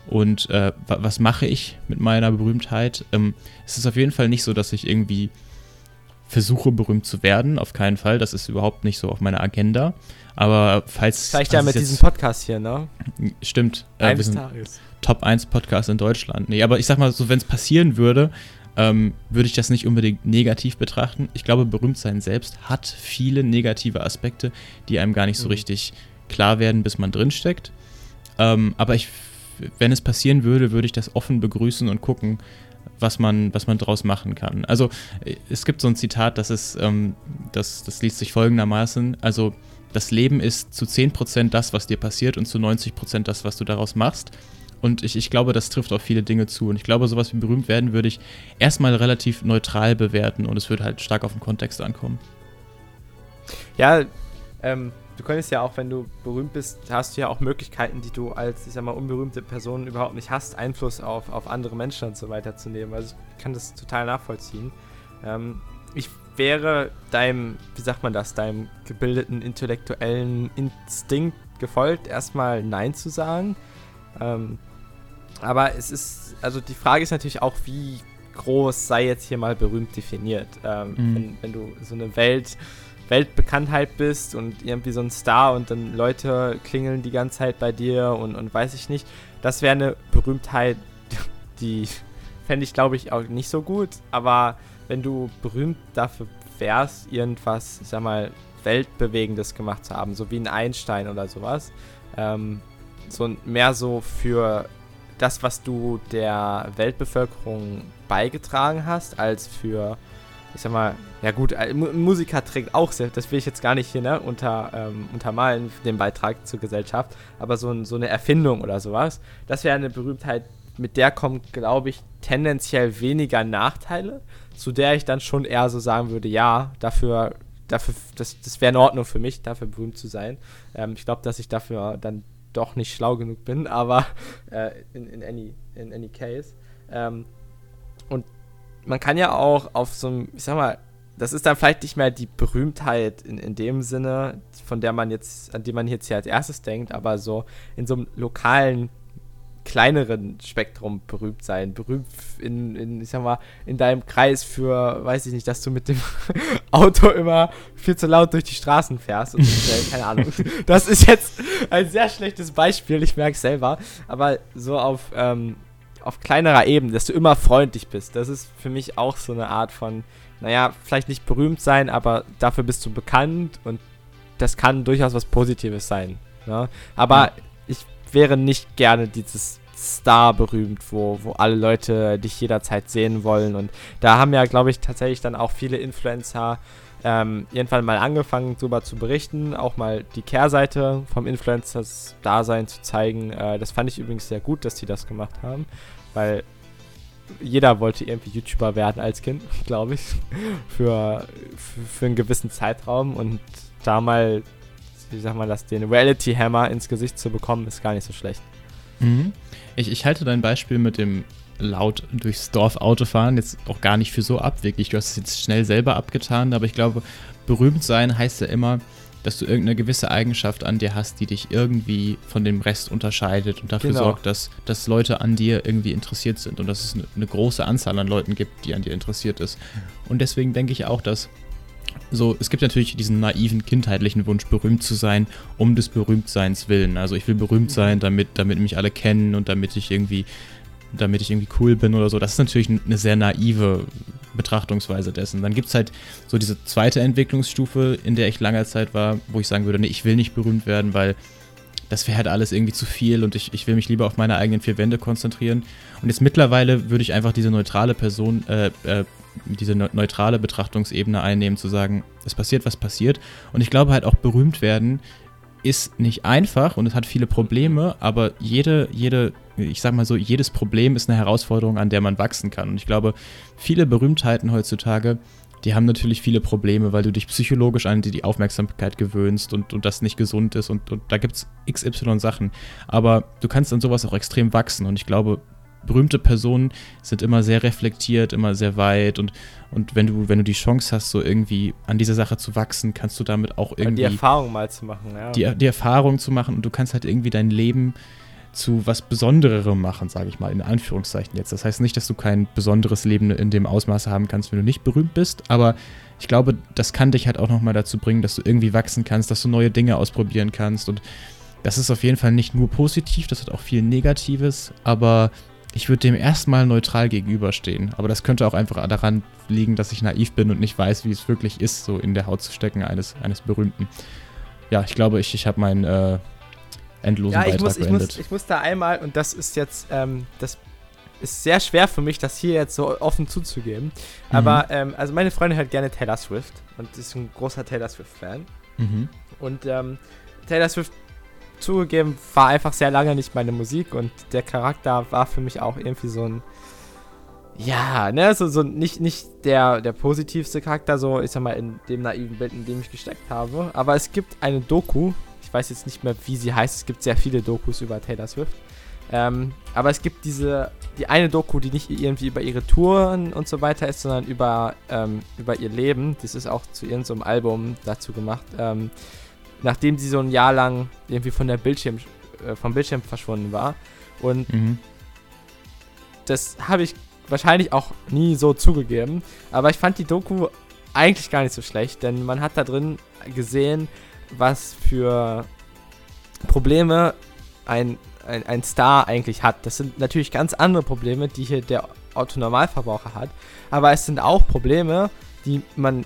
und äh, was mache ich mit meiner Berühmtheit. Ähm, es ist auf jeden Fall nicht so, dass ich irgendwie versuche, berühmt zu werden. Auf keinen Fall. Das ist überhaupt nicht so auf meiner Agenda. Aber falls. Vielleicht ja mit diesem Podcast hier, ne? Stimmt. Äh, Eines Tages. Top 1 Podcast in Deutschland. Nee, aber ich sag mal so, wenn es passieren würde, ähm, würde ich das nicht unbedingt negativ betrachten. Ich glaube, Berühmtsein selbst hat viele negative Aspekte, die einem gar nicht so mhm. richtig klar werden, bis man drinsteckt. Ähm, aber ich, wenn es passieren würde, würde ich das offen begrüßen und gucken, was man, was man daraus machen kann. Also äh, es gibt so ein Zitat, das ist, ähm, das, das liest sich folgendermaßen, also das Leben ist zu 10% das, was dir passiert und zu 90% das, was du daraus machst. Und ich, ich glaube, das trifft auf viele Dinge zu. Und ich glaube, sowas wie berühmt werden würde ich erstmal relativ neutral bewerten und es würde halt stark auf den Kontext ankommen. Ja, ähm, du könntest ja auch, wenn du berühmt bist, hast du ja auch Möglichkeiten, die du als, ich sag mal, unberühmte Person überhaupt nicht hast, Einfluss auf, auf andere Menschen und so weiter zu nehmen. Also ich kann das total nachvollziehen. Ähm, ich wäre deinem, wie sagt man das, deinem gebildeten intellektuellen Instinkt gefolgt, erstmal Nein zu sagen. Ähm, aber es ist, also die Frage ist natürlich auch, wie groß sei jetzt hier mal berühmt definiert. Ähm, mhm. wenn, wenn, du so eine Welt, Weltbekanntheit bist und irgendwie so ein Star und dann Leute klingeln die ganze Zeit bei dir und, und weiß ich nicht, das wäre eine Berühmtheit, die fände ich glaube ich auch nicht so gut. Aber wenn du berühmt dafür wärst, irgendwas, ich sag mal, Weltbewegendes gemacht zu haben, so wie ein Einstein oder sowas, ähm, so mehr so für das, was du der Weltbevölkerung beigetragen hast, als für, ich sag mal, ja gut, ein Musiker trägt auch sehr, das will ich jetzt gar nicht hier ne, unter, ähm, untermalen, den Beitrag zur Gesellschaft, aber so, so eine Erfindung oder sowas, das wäre eine Berühmtheit, mit der kommt, glaube ich, tendenziell weniger Nachteile, zu der ich dann schon eher so sagen würde, ja, dafür, dafür das, das wäre in Ordnung für mich, dafür berühmt zu sein. Ähm, ich glaube, dass ich dafür dann doch nicht schlau genug bin, (laughs) aber äh, in, in, any, in any case. Ähm, und man kann ja auch auf so einem, ich sag mal, das ist dann vielleicht nicht mehr die Berühmtheit in, in dem Sinne, von der man jetzt, an die man jetzt hier als erstes denkt, aber so in so einem lokalen kleineren Spektrum berühmt sein. Berühmt in, in, ich sag mal, in deinem Kreis für, weiß ich nicht, dass du mit dem (laughs) Auto immer viel zu laut durch die Straßen fährst. Und, (laughs) äh, keine Ahnung. Das ist jetzt ein sehr schlechtes Beispiel, ich merke es selber. Aber so auf, ähm, auf kleinerer Ebene, dass du immer freundlich bist, das ist für mich auch so eine Art von, naja, vielleicht nicht berühmt sein, aber dafür bist du bekannt und das kann durchaus was Positives sein. Ne? Aber ja wäre nicht gerne dieses Star berühmt, wo, wo alle Leute dich jederzeit sehen wollen. Und da haben ja, glaube ich, tatsächlich dann auch viele Influencer ähm, irgendwann mal angefangen, darüber zu berichten, auch mal die Kehrseite vom Influencers-Dasein zu zeigen. Äh, das fand ich übrigens sehr gut, dass die das gemacht haben, weil jeder wollte irgendwie YouTuber werden als Kind, (laughs) glaube ich, für, für, für einen gewissen Zeitraum und da mal wie sagt man das, den Reality Hammer ins Gesicht zu bekommen, ist gar nicht so schlecht. Mhm. Ich, ich halte dein Beispiel mit dem laut durchs Dorf Autofahren jetzt auch gar nicht für so abwegig. Du hast es jetzt schnell selber abgetan, aber ich glaube, berühmt sein heißt ja immer, dass du irgendeine gewisse Eigenschaft an dir hast, die dich irgendwie von dem Rest unterscheidet und dafür genau. sorgt, dass, dass Leute an dir irgendwie interessiert sind und dass es eine, eine große Anzahl an Leuten gibt, die an dir interessiert ist. Und deswegen denke ich auch, dass so, es gibt natürlich diesen naiven kindheitlichen Wunsch, berühmt zu sein, um des Berühmtseins willen. Also ich will berühmt sein, damit, damit mich alle kennen und damit ich irgendwie, damit ich irgendwie cool bin oder so. Das ist natürlich eine sehr naive Betrachtungsweise dessen. Dann gibt es halt so diese zweite Entwicklungsstufe, in der ich lange Zeit war, wo ich sagen würde, nee, ich will nicht berühmt werden, weil das wäre halt alles irgendwie zu viel und ich, ich will mich lieber auf meine eigenen vier Wände konzentrieren. Und jetzt mittlerweile würde ich einfach diese neutrale Person, äh, äh, diese neutrale Betrachtungsebene einnehmen, zu sagen, es passiert, was passiert. Und ich glaube halt auch berühmt werden ist nicht einfach und es hat viele Probleme, aber jede, jede, ich sag mal so, jedes Problem ist eine Herausforderung, an der man wachsen kann. Und ich glaube, viele Berühmtheiten heutzutage, die haben natürlich viele Probleme, weil du dich psychologisch an die, die Aufmerksamkeit gewöhnst und, und das nicht gesund ist und, und da gibt es XY Sachen. Aber du kannst an sowas auch extrem wachsen und ich glaube, berühmte Personen sind immer sehr reflektiert, immer sehr weit und, und wenn du, wenn du die Chance hast, so irgendwie an dieser Sache zu wachsen, kannst du damit auch irgendwie. Die Erfahrung mal zu machen, ja. Die, die Erfahrung zu machen und du kannst halt irgendwie dein Leben zu was Besondererem machen, sage ich mal, in Anführungszeichen jetzt. Das heißt nicht, dass du kein besonderes Leben in dem Ausmaß haben kannst, wenn du nicht berühmt bist, aber ich glaube, das kann dich halt auch nochmal dazu bringen, dass du irgendwie wachsen kannst, dass du neue Dinge ausprobieren kannst und das ist auf jeden Fall nicht nur positiv, das hat auch viel Negatives, aber ich würde dem erstmal neutral gegenüberstehen. Aber das könnte auch einfach daran liegen, dass ich naiv bin und nicht weiß, wie es wirklich ist, so in der Haut zu stecken eines, eines Berühmten. Ja, ich glaube, ich, ich habe meinen äh, endlosen ja, ich Beitrag muss, ich beendet. Muss, ich muss da einmal, und das ist jetzt, ähm, das ist sehr schwer für mich, das hier jetzt so offen zuzugeben. Mhm. Aber, ähm, also meine Freundin hört gerne Taylor Swift und ist ein großer Taylor Swift-Fan. Mhm. Und ähm, Taylor Swift zugegeben, war einfach sehr lange nicht meine Musik und der Charakter war für mich auch irgendwie so ein. Ja, ne, so, so nicht, nicht der, der positivste Charakter, so, ich sag mal, in dem naiven Bild, in dem ich gesteckt habe. Aber es gibt eine Doku, ich weiß jetzt nicht mehr, wie sie heißt, es gibt sehr viele Dokus über Taylor Swift. Ähm, aber es gibt diese, die eine Doku, die nicht irgendwie über ihre Touren und so weiter ist, sondern über, ähm, über ihr Leben. Das ist auch zu irgendeinem so Album dazu gemacht. Ähm, nachdem sie so ein Jahr lang irgendwie von der Bildschirm, äh, vom Bildschirm verschwunden war. Und mhm. das habe ich wahrscheinlich auch nie so zugegeben. Aber ich fand die Doku eigentlich gar nicht so schlecht, denn man hat da drin gesehen, was für Probleme ein, ein, ein Star eigentlich hat. Das sind natürlich ganz andere Probleme, die hier der Autonormalverbraucher hat. Aber es sind auch Probleme, die man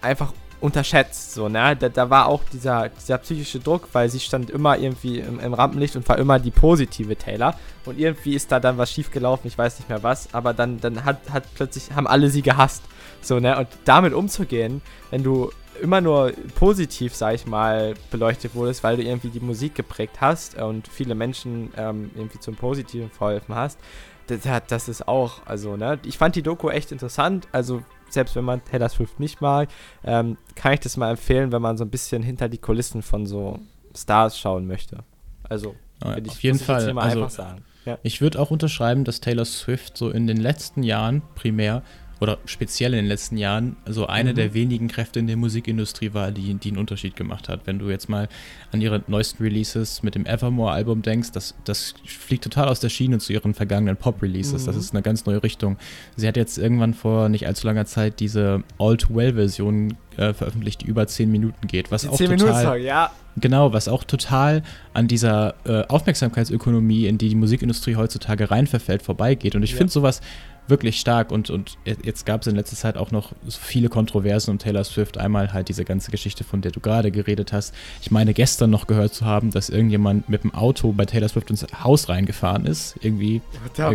einfach unterschätzt. So, ne? Da, da, war auch dieser, dieser psychische Druck, weil sie stand immer irgendwie im, im, Rampenlicht und war immer die positive Taylor. Und irgendwie ist da dann was schiefgelaufen, ich weiß nicht mehr was, aber dann, dann hat, hat plötzlich, haben alle sie gehasst. So, ne? Und damit umzugehen, wenn du immer nur positiv, sag ich mal, beleuchtet wurdest, weil du irgendwie die Musik geprägt hast und viele Menschen ähm, irgendwie zum Positiven verholfen hast, das, das ist auch, also, ne? Ich fand die Doku echt interessant, also selbst wenn man Taylor Swift nicht mag, ähm, kann ich das mal empfehlen, wenn man so ein bisschen hinter die Kulissen von so Stars schauen möchte. Also, ja, ich, auf jeden Fall. Also, ja. Ich würde auch unterschreiben, dass Taylor Swift so in den letzten Jahren primär oder speziell in den letzten Jahren so eine mhm. der wenigen Kräfte in der Musikindustrie war, die, die einen Unterschied gemacht hat. Wenn du jetzt mal an ihre neuesten Releases mit dem Evermore-Album denkst, das, das fliegt total aus der Schiene zu ihren vergangenen Pop-Releases. Mhm. Das ist eine ganz neue Richtung. Sie hat jetzt irgendwann vor nicht allzu langer Zeit diese All-to-Well-Version äh, veröffentlicht, die über 10 Minuten geht. Was die auch 10 total, Minuten, ja. Genau, was auch total an dieser äh, Aufmerksamkeitsökonomie, in die die Musikindustrie heutzutage reinverfällt, vorbeigeht. Und ich ja. finde sowas wirklich stark und, und jetzt gab es in letzter Zeit auch noch so viele Kontroversen um Taylor Swift. Einmal halt diese ganze Geschichte, von der du gerade geredet hast. Ich meine, gestern noch gehört zu haben, dass irgendjemand mit dem Auto bei Taylor Swift ins Haus reingefahren ist. Irgendwie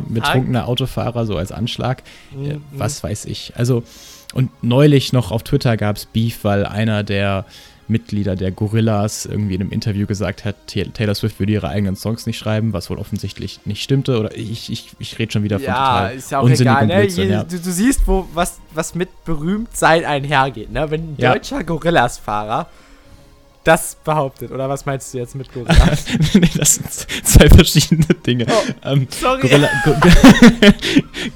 betrunkener Autofahrer, so als Anschlag. Mhm. Äh, was weiß ich. Also, und neulich noch auf Twitter gab es Beef, weil einer der Mitglieder der Gorillas irgendwie in einem Interview gesagt hat, Taylor Swift würde ihre eigenen Songs nicht schreiben, was wohl offensichtlich nicht stimmte. Oder ich, ich, ich rede schon wieder von ja, total ist ja auch egal, ne? Ja. du, du, siehst, wo, was, was mit Berühmtsein einhergeht. Ne? Wenn ein ja. deutscher Gorillas-Fahrer das behauptet. Oder was meinst du jetzt mit Gorillas? (laughs) nee, das sind zwei verschiedene Dinge. Oh, ähm, sorry. Gorilla, Go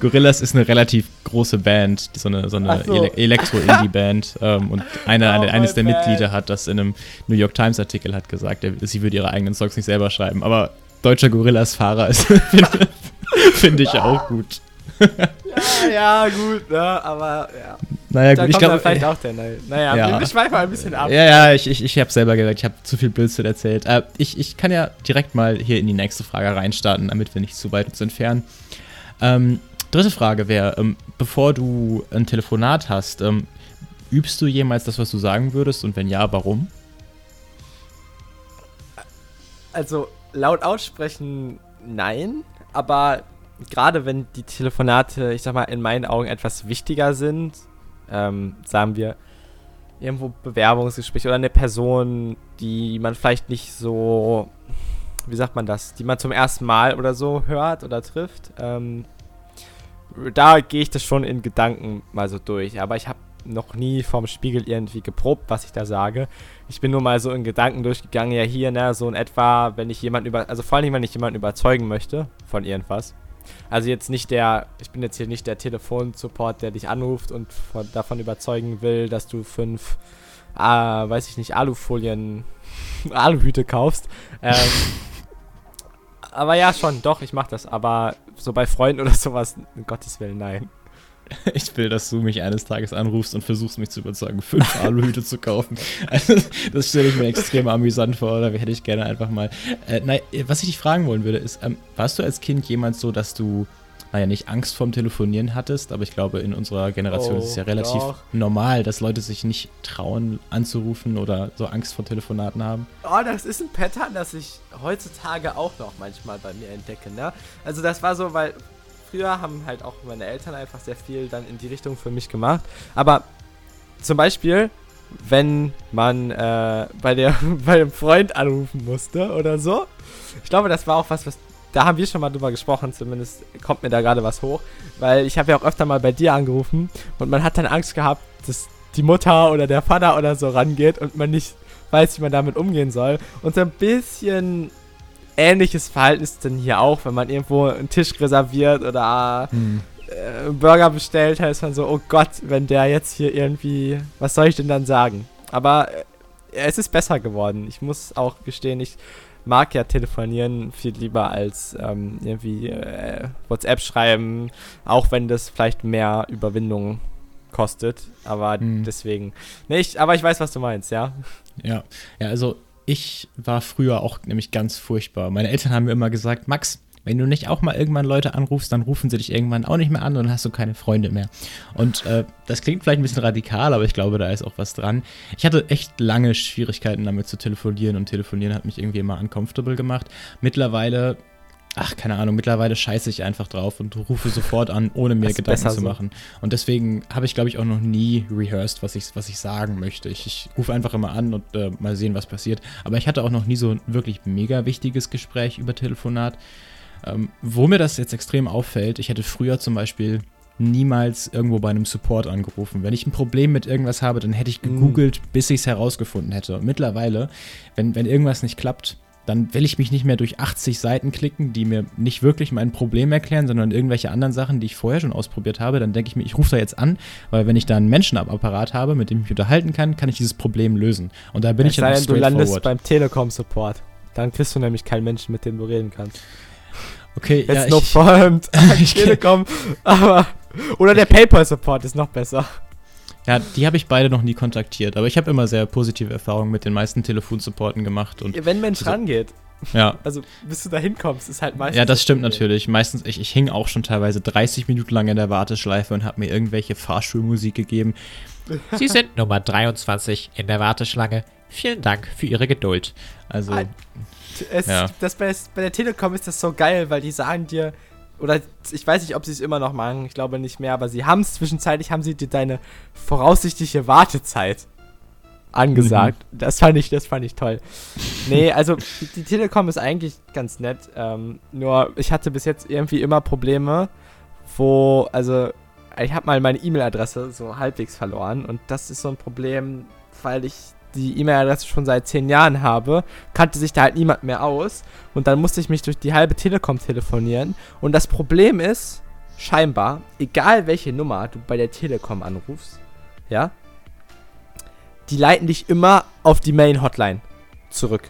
(laughs) Gorillas ist eine relativ große Band, so eine, so eine so. Ele Elektro-Indie-Band. Ähm, und eine, oh, eines der bad. Mitglieder hat das in einem New York Times-Artikel hat gesagt, sie würde ihre eigenen Songs nicht selber schreiben. Aber deutscher Gorillas-Fahrer ist, (laughs) finde find ich auch gut. ja, ja, gut, ne, aber ja. Naja, da gut, ich glaube. vielleicht auch der Neue. Naja, ja. wir schweifen ein bisschen ab. Ja, ja, ich, ich, ich habe selber gesagt, ich habe zu viel Blödsinn erzählt. Äh, ich, ich kann ja direkt mal hier in die nächste Frage reinstarten, damit wir nicht zu weit uns entfernen. Ähm, dritte Frage wäre, ähm, bevor du ein Telefonat hast, ähm, übst du jemals das, was du sagen würdest? Und wenn ja, warum? Also, laut aussprechen, nein. Aber gerade wenn die Telefonate, ich sag mal, in meinen Augen etwas wichtiger sind, ähm, sagen wir, irgendwo Bewerbungsgespräch oder eine Person, die man vielleicht nicht so, wie sagt man das, die man zum ersten Mal oder so hört oder trifft, ähm, da gehe ich das schon in Gedanken mal so durch. Aber ich habe noch nie vorm Spiegel irgendwie geprobt, was ich da sage. Ich bin nur mal so in Gedanken durchgegangen, ja hier, ne, so in etwa, wenn ich jemanden über, also vor allem, wenn ich jemanden überzeugen möchte von irgendwas, also jetzt nicht der, ich bin jetzt hier nicht der Telefonsupport, der dich anruft und von, davon überzeugen will, dass du fünf, äh, weiß ich nicht, Alufolien, (laughs) Aluhüte kaufst. Ähm, aber ja, schon, doch, ich mach das. Aber so bei Freunden oder sowas, um Gottes Willen, nein. (laughs) ich will, dass du mich eines Tages anrufst und versuchst mich zu überzeugen, fünf (laughs) Aluhüte zu kaufen. Also, das stelle ich mir extrem amüsant vor, oder hätte ich gerne einfach mal. Äh, nein, was ich dich fragen wollen würde, ist, ähm, warst du als Kind jemals so, dass du naja, nicht Angst vorm Telefonieren hattest, aber ich glaube, in unserer Generation oh, ist es ja relativ doch. normal, dass Leute sich nicht trauen anzurufen oder so Angst vor Telefonaten haben. Oh, das ist ein Pattern, das ich heutzutage auch noch manchmal bei mir entdecke, ne? Also das war so, weil früher haben halt auch meine Eltern einfach sehr viel dann in die Richtung für mich gemacht. Aber zum Beispiel, wenn man äh, bei, der, (laughs) bei dem Freund anrufen musste oder so. Ich glaube, das war auch was, was da haben wir schon mal drüber gesprochen, zumindest kommt mir da gerade was hoch, weil ich habe ja auch öfter mal bei dir angerufen und man hat dann Angst gehabt, dass die Mutter oder der Vater oder so rangeht und man nicht weiß, wie man damit umgehen soll. Und so ein bisschen ähnliches Verhalten ist dann hier auch, wenn man irgendwo einen Tisch reserviert oder hm. äh, Burger bestellt, heißt man so, oh Gott, wenn der jetzt hier irgendwie, was soll ich denn dann sagen? Aber äh, es ist besser geworden. Ich muss auch gestehen, ich mag ja telefonieren viel lieber als ähm, irgendwie äh, WhatsApp schreiben, auch wenn das vielleicht mehr Überwindung kostet. Aber hm. deswegen nicht. Aber ich weiß, was du meinst, ja. Ja, ja, also ich war früher auch nämlich ganz furchtbar. Meine Eltern haben mir immer gesagt, Max, wenn du nicht auch mal irgendwann Leute anrufst, dann rufen sie dich irgendwann auch nicht mehr an und dann hast du keine Freunde mehr. Und äh, das klingt vielleicht ein bisschen radikal, aber ich glaube, da ist auch was dran. Ich hatte echt lange Schwierigkeiten damit zu telefonieren und telefonieren hat mich irgendwie immer uncomfortable gemacht. Mittlerweile ach, keine Ahnung, mittlerweile scheiße ich einfach drauf und rufe sofort an, ohne mir Gedanken zu machen. So. Und deswegen habe ich, glaube ich, auch noch nie rehearsed, was ich, was ich sagen möchte. Ich, ich rufe einfach immer an und äh, mal sehen, was passiert. Aber ich hatte auch noch nie so ein wirklich mega wichtiges Gespräch über Telefonat. Ähm, wo mir das jetzt extrem auffällt, ich hätte früher zum Beispiel niemals irgendwo bei einem Support angerufen. Wenn ich ein Problem mit irgendwas habe, dann hätte ich mhm. gegoogelt, bis ich es herausgefunden hätte. Und mittlerweile, wenn, wenn irgendwas nicht klappt, dann will ich mich nicht mehr durch 80 Seiten klicken, die mir nicht wirklich mein Problem erklären, sondern irgendwelche anderen Sachen, die ich vorher schon ausprobiert habe. Dann denke ich mir, ich rufe da jetzt an, weil wenn ich da einen Menschen am Apparat habe, mit dem ich mich unterhalten kann, kann ich dieses Problem lösen. Und da bin es ich dann Du landest beim Telekom-Support. Dann kriegst du nämlich keinen Menschen, mit dem du reden kannst. Okay, Jetzt ja, noch front, (laughs) Telekom, aber oder der PayPal-Support ist noch besser. Ja, die habe ich beide noch nie kontaktiert, aber ich habe immer sehr positive Erfahrungen mit den meisten Telefonsupporten gemacht. Und wenn ein Mensch also, rangeht. Ja. Also, bis du da hinkommst, ist halt meistens. Ja, das stimmt natürlich. Meistens, ich, ich hing auch schon teilweise 30 Minuten lang in der Warteschleife und habe mir irgendwelche Fahrschulmusik gegeben. Sie (laughs) sind Nummer 23 in der Warteschlange. Vielen Dank für Ihre Geduld. Also. Es, ja. das bei, bei der Telekom ist das so geil, weil die sagen dir, oder ich weiß nicht, ob sie es immer noch machen, ich glaube nicht mehr, aber sie haben es zwischenzeitlich, haben sie dir deine voraussichtliche Wartezeit angesagt. Mhm. Das fand ich, das fand ich toll. nee, also die, die Telekom ist eigentlich ganz nett. Ähm, nur ich hatte bis jetzt irgendwie immer Probleme, wo, also ich habe mal meine E-Mail-Adresse so halbwegs verloren und das ist so ein Problem, weil ich die E-Mail-Adresse schon seit zehn Jahren habe, kannte sich da halt niemand mehr aus. Und dann musste ich mich durch die halbe Telekom telefonieren. Und das Problem ist, scheinbar, egal welche Nummer du bei der Telekom anrufst, ja, die leiten dich immer auf die Main-Hotline zurück.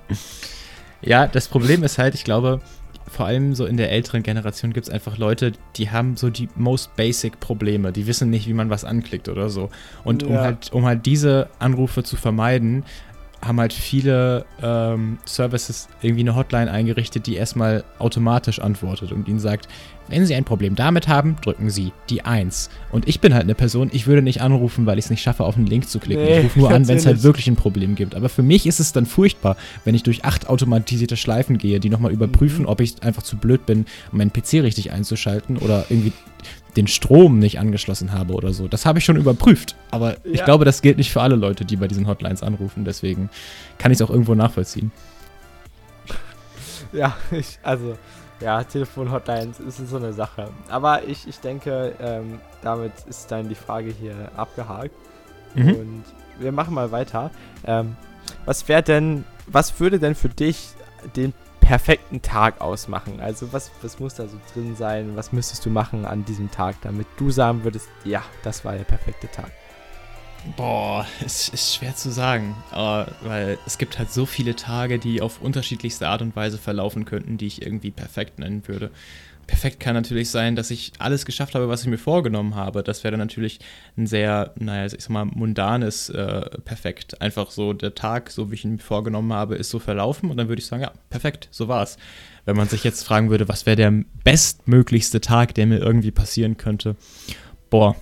(laughs) ja, das Problem ist halt, ich glaube, vor allem so in der älteren Generation gibt es einfach Leute, die haben so die most basic Probleme. Die wissen nicht, wie man was anklickt oder so. Und ja. um, halt, um halt diese Anrufe zu vermeiden, haben halt viele ähm, Services irgendwie eine Hotline eingerichtet, die erstmal automatisch antwortet und ihnen sagt, wenn Sie ein Problem damit haben, drücken Sie die 1. Und ich bin halt eine Person, ich würde nicht anrufen, weil ich es nicht schaffe, auf einen Link zu klicken. Nee, ich rufe nur an, wenn es halt wirklich ein Problem gibt. Aber für mich ist es dann furchtbar, wenn ich durch acht automatisierte Schleifen gehe, die nochmal überprüfen, mhm. ob ich einfach zu blöd bin, um meinen PC richtig einzuschalten oder irgendwie den Strom nicht angeschlossen habe oder so. Das habe ich schon überprüft. Aber ja. ich glaube, das gilt nicht für alle Leute, die bei diesen Hotlines anrufen. Deswegen kann ich es auch irgendwo nachvollziehen. Ja, (laughs) ich, also, ja, Telefon-Hotlines ist so eine Sache. Aber ich, ich denke, ähm, damit ist dann die Frage hier abgehakt. Mhm. Und wir machen mal weiter. Ähm, was wäre denn, was würde denn für dich den perfekten Tag ausmachen? Also was, was muss da so drin sein? Was müsstest du machen an diesem Tag, damit du sagen würdest, ja, das war der perfekte Tag? Boah, es ist schwer zu sagen, aber, weil es gibt halt so viele Tage, die auf unterschiedlichste Art und Weise verlaufen könnten, die ich irgendwie perfekt nennen würde. Perfekt kann natürlich sein, dass ich alles geschafft habe, was ich mir vorgenommen habe. Das wäre dann natürlich ein sehr, naja, ich sag mal, mundanes äh, Perfekt. Einfach so der Tag, so wie ich ihn mir vorgenommen habe, ist so verlaufen und dann würde ich sagen, ja, perfekt, so war's. Wenn man sich jetzt fragen würde, was wäre der bestmöglichste Tag, der mir irgendwie passieren könnte, boah,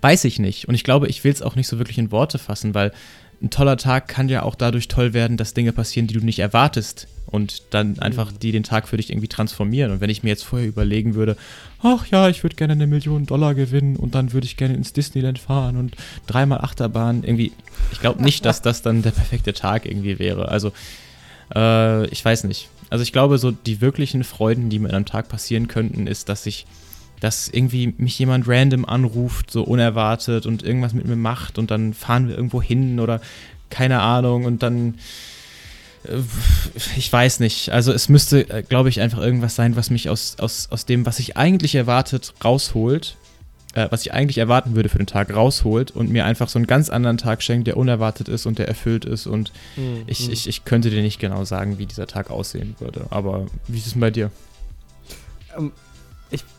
weiß ich nicht. Und ich glaube, ich will es auch nicht so wirklich in Worte fassen, weil ein toller Tag kann ja auch dadurch toll werden, dass Dinge passieren, die du nicht erwartest und dann einfach die den Tag für dich irgendwie transformieren. Und wenn ich mir jetzt vorher überlegen würde, ach ja, ich würde gerne eine Million Dollar gewinnen und dann würde ich gerne ins Disneyland fahren und dreimal Achterbahn, irgendwie, ich glaube nicht, dass das dann der perfekte Tag irgendwie wäre. Also, äh, ich weiß nicht. Also ich glaube, so die wirklichen Freuden, die mir am Tag passieren könnten, ist, dass ich dass irgendwie mich jemand random anruft, so unerwartet und irgendwas mit mir macht und dann fahren wir irgendwo hin oder keine Ahnung und dann äh, ich weiß nicht. Also es müsste, äh, glaube ich, einfach irgendwas sein, was mich aus, aus, aus dem, was ich eigentlich erwartet, rausholt, äh, was ich eigentlich erwarten würde für den Tag, rausholt und mir einfach so einen ganz anderen Tag schenkt, der unerwartet ist und der erfüllt ist. Und mhm. ich, ich, ich könnte dir nicht genau sagen, wie dieser Tag aussehen würde. Aber wie ist es bei dir? Ähm,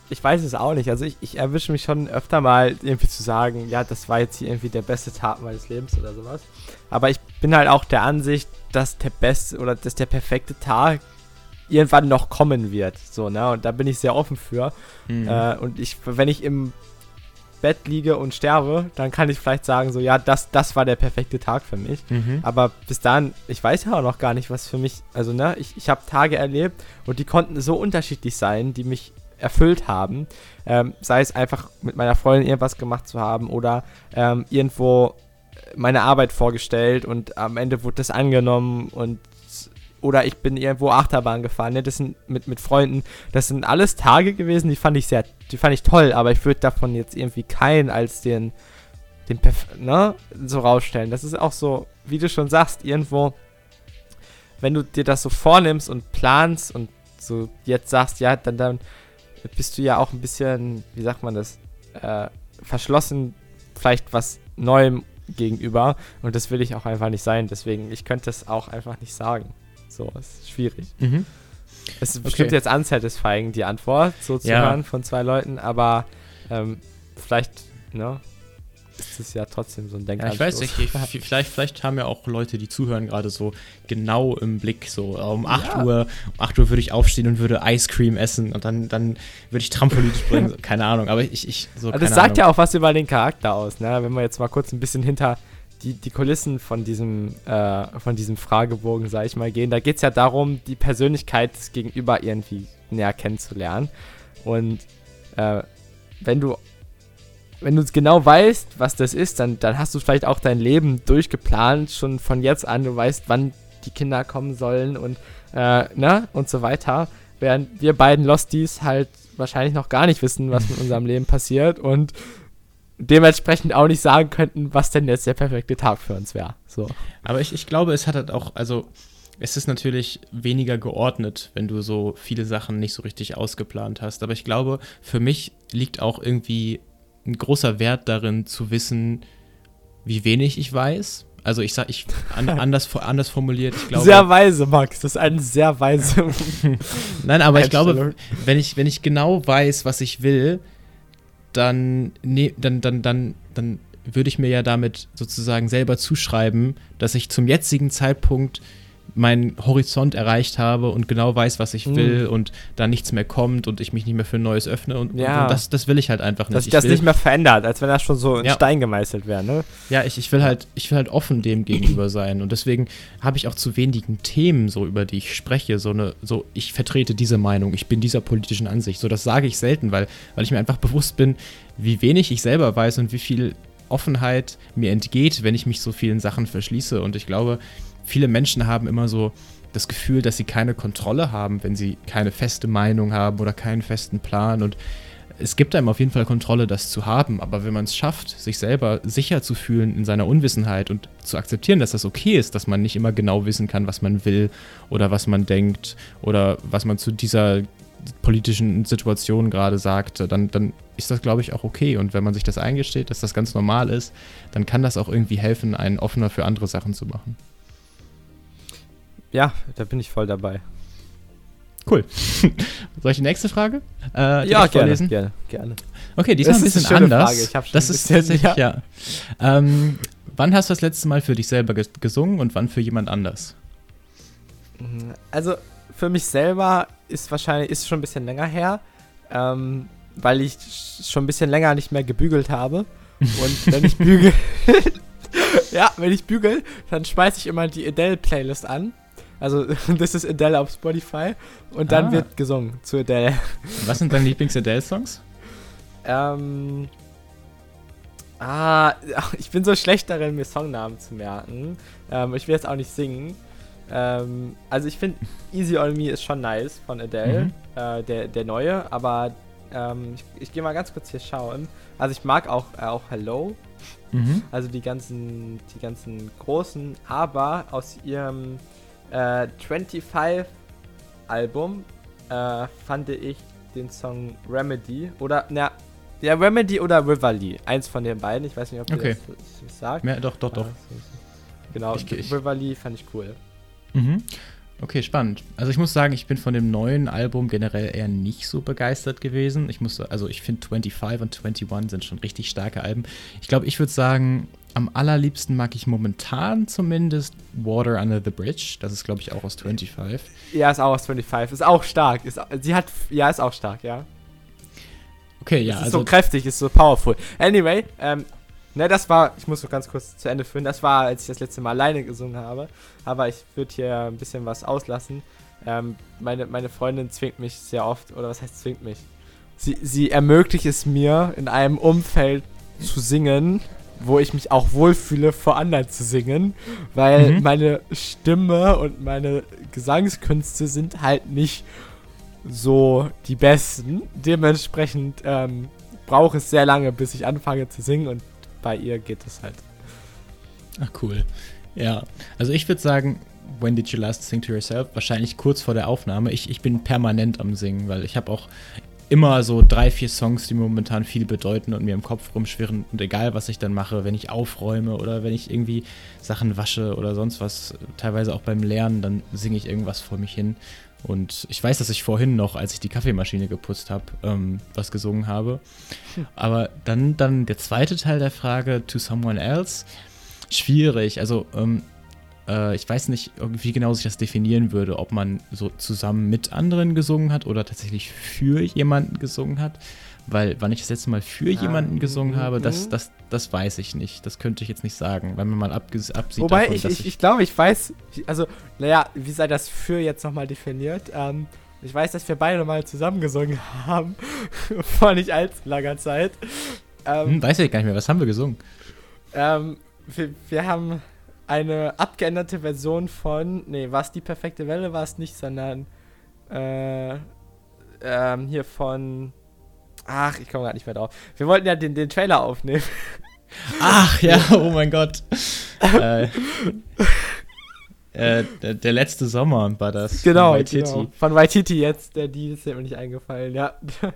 ich, weiß es auch nicht. Also ich, ich erwische mich schon öfter mal irgendwie zu sagen, ja, das war jetzt hier irgendwie der beste Tag meines Lebens oder sowas. Aber ich bin halt auch der Ansicht, dass der beste oder dass der perfekte Tag irgendwann noch kommen wird. So, ne? Und da bin ich sehr offen für. Mhm. Äh, und ich, wenn ich im Bett liege und sterbe, dann kann ich vielleicht sagen, so, ja, das, das war der perfekte Tag für mich. Mhm. Aber bis dahin, ich weiß ja auch noch gar nicht, was für mich, also, ne, ich, ich habe Tage erlebt und die konnten so unterschiedlich sein, die mich erfüllt haben. Ähm, sei es einfach mit meiner Freundin irgendwas gemacht zu haben oder ähm, irgendwo meine Arbeit vorgestellt und am Ende wurde das angenommen und oder ich bin irgendwo Achterbahn gefahren. Ne? Das sind mit, mit Freunden. Das sind alles Tage gewesen, die fand ich sehr, die fand ich toll, aber ich würde davon jetzt irgendwie keinen als den, den Perf ne, so rausstellen. Das ist auch so, wie du schon sagst, irgendwo, wenn du dir das so vornimmst und planst und so jetzt sagst, ja, dann, dann bist du ja auch ein bisschen, wie sagt man das, äh, verschlossen, vielleicht was Neuem gegenüber. Und das will ich auch einfach nicht sein. Deswegen, ich könnte es auch einfach nicht sagen. So, es ist schwierig. Mhm. Es ist okay. bestimmt jetzt unsatisfying, die Antwort so zu ja. hören von zwei Leuten, aber ähm, vielleicht, ne, ist es ja trotzdem so ein Denkanstoß. Ja, ich weiß nicht, ich, (laughs) vielleicht, vielleicht haben ja auch Leute, die zuhören, gerade so genau im Blick, so um 8 ja. Uhr, um 8 Uhr würde ich aufstehen und würde Ice Cream essen und dann, dann würde ich Trampolin (laughs) springen, keine Ahnung, aber ich, ich so, also Das sagt Ahnung. ja auch was über den Charakter aus, ne, wenn wir jetzt mal kurz ein bisschen hinter die, die Kulissen von diesem, äh, von diesem Fragebogen, sag ich mal, gehen. Da geht es ja darum, die Persönlichkeit des Gegenüber irgendwie näher kennenzulernen. Und äh, wenn du wenn du genau weißt, was das ist, dann, dann hast du vielleicht auch dein Leben durchgeplant, schon von jetzt an. Du weißt, wann die Kinder kommen sollen und, äh, ne, und so weiter. Während wir beiden Losties halt wahrscheinlich noch gar nicht wissen, was mit (laughs) unserem Leben passiert und dementsprechend auch nicht sagen könnten, was denn jetzt der perfekte Tag für uns wäre. So. Aber ich, ich glaube, es hat halt auch, also es ist natürlich weniger geordnet, wenn du so viele Sachen nicht so richtig ausgeplant hast. Aber ich glaube, für mich liegt auch irgendwie ein großer Wert darin zu wissen, wie wenig ich weiß. Also ich sag, ich an, (laughs) anders, anders formuliert, ich glaube. Sehr weise, Max. Das ist ein sehr weise. (laughs) Nein, aber ich glaube, wenn ich, wenn ich genau weiß, was ich will, dann, nee, dann, dann, dann, dann würde ich mir ja damit sozusagen selber zuschreiben, dass ich zum jetzigen Zeitpunkt meinen Horizont erreicht habe und genau weiß, was ich mhm. will mhm. und da nichts mehr kommt und ich mich nicht mehr für ein Neues öffne und, ja. und das, das will ich halt einfach nicht. Dass sich das nicht mehr verändert, als wenn das schon so in ja. Stein gemeißelt wäre, ne? Ja, ich, ich will halt, ich will halt offen dem gegenüber (clears throat) sein und deswegen habe ich auch zu wenigen Themen, so über die ich spreche, so eine, so ich vertrete diese Meinung, ich bin dieser politischen Ansicht. So, das sage ich selten, weil, weil ich mir einfach bewusst bin, wie wenig ich selber weiß und wie viel Offenheit mir entgeht, wenn ich mich so vielen Sachen verschließe. Und ich glaube, viele Menschen haben immer so das Gefühl, dass sie keine Kontrolle haben, wenn sie keine feste Meinung haben oder keinen festen Plan. Und es gibt einem auf jeden Fall Kontrolle, das zu haben. Aber wenn man es schafft, sich selber sicher zu fühlen in seiner Unwissenheit und zu akzeptieren, dass das okay ist, dass man nicht immer genau wissen kann, was man will oder was man denkt oder was man zu dieser politischen Situation gerade sagt, dann, dann ist das, glaube ich, auch okay. Und wenn man sich das eingesteht, dass das ganz normal ist, dann kann das auch irgendwie helfen, einen offener für andere Sachen zu machen. Ja, da bin ich voll dabei. Cool. (laughs) Soll ich die nächste Frage? Äh, ja, gerne, gerne, gerne. Okay, diesmal ein bisschen anders. Frage. Ich schon das ist tatsächlich, ja. ja. Ähm, wann hast du das letzte Mal für dich selber gesungen und wann für jemand anders? Mhm, also für mich selber ist wahrscheinlich ist schon ein bisschen länger her, ähm, weil ich schon ein bisschen länger nicht mehr gebügelt habe. Und wenn ich (laughs) bügel, (laughs) ja, wenn ich bügel, dann schmeiße ich immer die Adele-Playlist an. Also, (laughs) das ist Adele auf Spotify und dann ah. wird gesungen zu Adele. Was sind deine Lieblings-Adele-Songs? Ähm. Ah, (laughs) ich bin so schlecht darin, mir Songnamen zu merken. Ähm, ich will jetzt auch nicht singen. Ähm, also ich finde Easy on Me ist schon nice von Adele, mhm. äh, der, der neue, aber ähm, ich, ich gehe mal ganz kurz hier schauen. Also ich mag auch, äh, auch Hello. Mhm. Also die ganzen, die ganzen großen, aber aus ihrem äh, 25 Album äh, fand ich den Song Remedy oder na ja Remedy oder Rivali, eins von den beiden. Ich weiß nicht, ob ihr okay. das, das sagt. Ja, doch, doch, doch. Genau, ich, ich, Rivali fand ich cool. Mhm. Okay, spannend. Also ich muss sagen, ich bin von dem neuen Album generell eher nicht so begeistert gewesen. Ich muss, also ich finde 25 und 21 sind schon richtig starke Alben. Ich glaube, ich würde sagen, am allerliebsten mag ich momentan zumindest Water Under the Bridge. Das ist, glaube ich, auch aus 25. Ja, ist auch aus 25. Ist auch stark. Ist, sie hat, ja, ist auch stark, ja. Okay, ja. Es ist also so kräftig, ist so powerful. Anyway, ähm, ne, das war, ich muss noch ganz kurz zu Ende führen, das war, als ich das letzte Mal alleine gesungen habe. Aber ich würde hier ein bisschen was auslassen. Ähm, meine, meine Freundin zwingt mich sehr oft, oder was heißt zwingt mich? Sie, sie ermöglicht es mir, in einem Umfeld zu singen, wo ich mich auch wohlfühle, vor anderen zu singen, weil mhm. meine Stimme und meine Gesangskünste sind halt nicht so die besten. Dementsprechend ähm, brauche es sehr lange, bis ich anfange zu singen und bei ihr geht es halt. Ach cool. Ja, also ich würde sagen, When did you last sing to yourself? Wahrscheinlich kurz vor der Aufnahme. Ich, ich bin permanent am Singen, weil ich habe auch immer so drei, vier Songs, die mir momentan viel bedeuten und mir im Kopf rumschwirren. Und egal, was ich dann mache, wenn ich aufräume oder wenn ich irgendwie Sachen wasche oder sonst was, teilweise auch beim Lernen, dann singe ich irgendwas vor mich hin. Und ich weiß, dass ich vorhin noch, als ich die Kaffeemaschine geputzt habe, ähm, was gesungen habe. Hm. Aber dann, dann der zweite Teil der Frage, To Someone Else, schwierig. Also, ähm, äh, ich weiß nicht, wie genau sich das definieren würde, ob man so zusammen mit anderen gesungen hat oder tatsächlich für jemanden gesungen hat. Weil, wann ich das letzte Mal für ja. jemanden gesungen habe, das, mhm. das, das weiß ich nicht. Das könnte ich jetzt nicht sagen, weil man mal absieht Wobei, davon, ich, ich, ich glaube, ich weiß, also, naja, wie sei das für jetzt nochmal definiert? Ähm, ich weiß, dass wir beide mal zusammen gesungen haben, (laughs) vor nicht allzu langer Zeit. Ähm, hm, weiß ich gar nicht mehr, was haben wir gesungen? Ähm, wir, wir haben eine abgeänderte Version von, nee, war es die perfekte Welle, war es nicht, sondern äh, ähm, hier von, ach, ich komme gerade nicht mehr drauf. Wir wollten ja den, den Trailer aufnehmen. (laughs) Ach ja, oh mein Gott. äh, äh, der, der, letzte Sommer war das. Genau, von Waititi. Genau. Von Waititi jetzt, der die ist mir nicht eingefallen, ja. (laughs)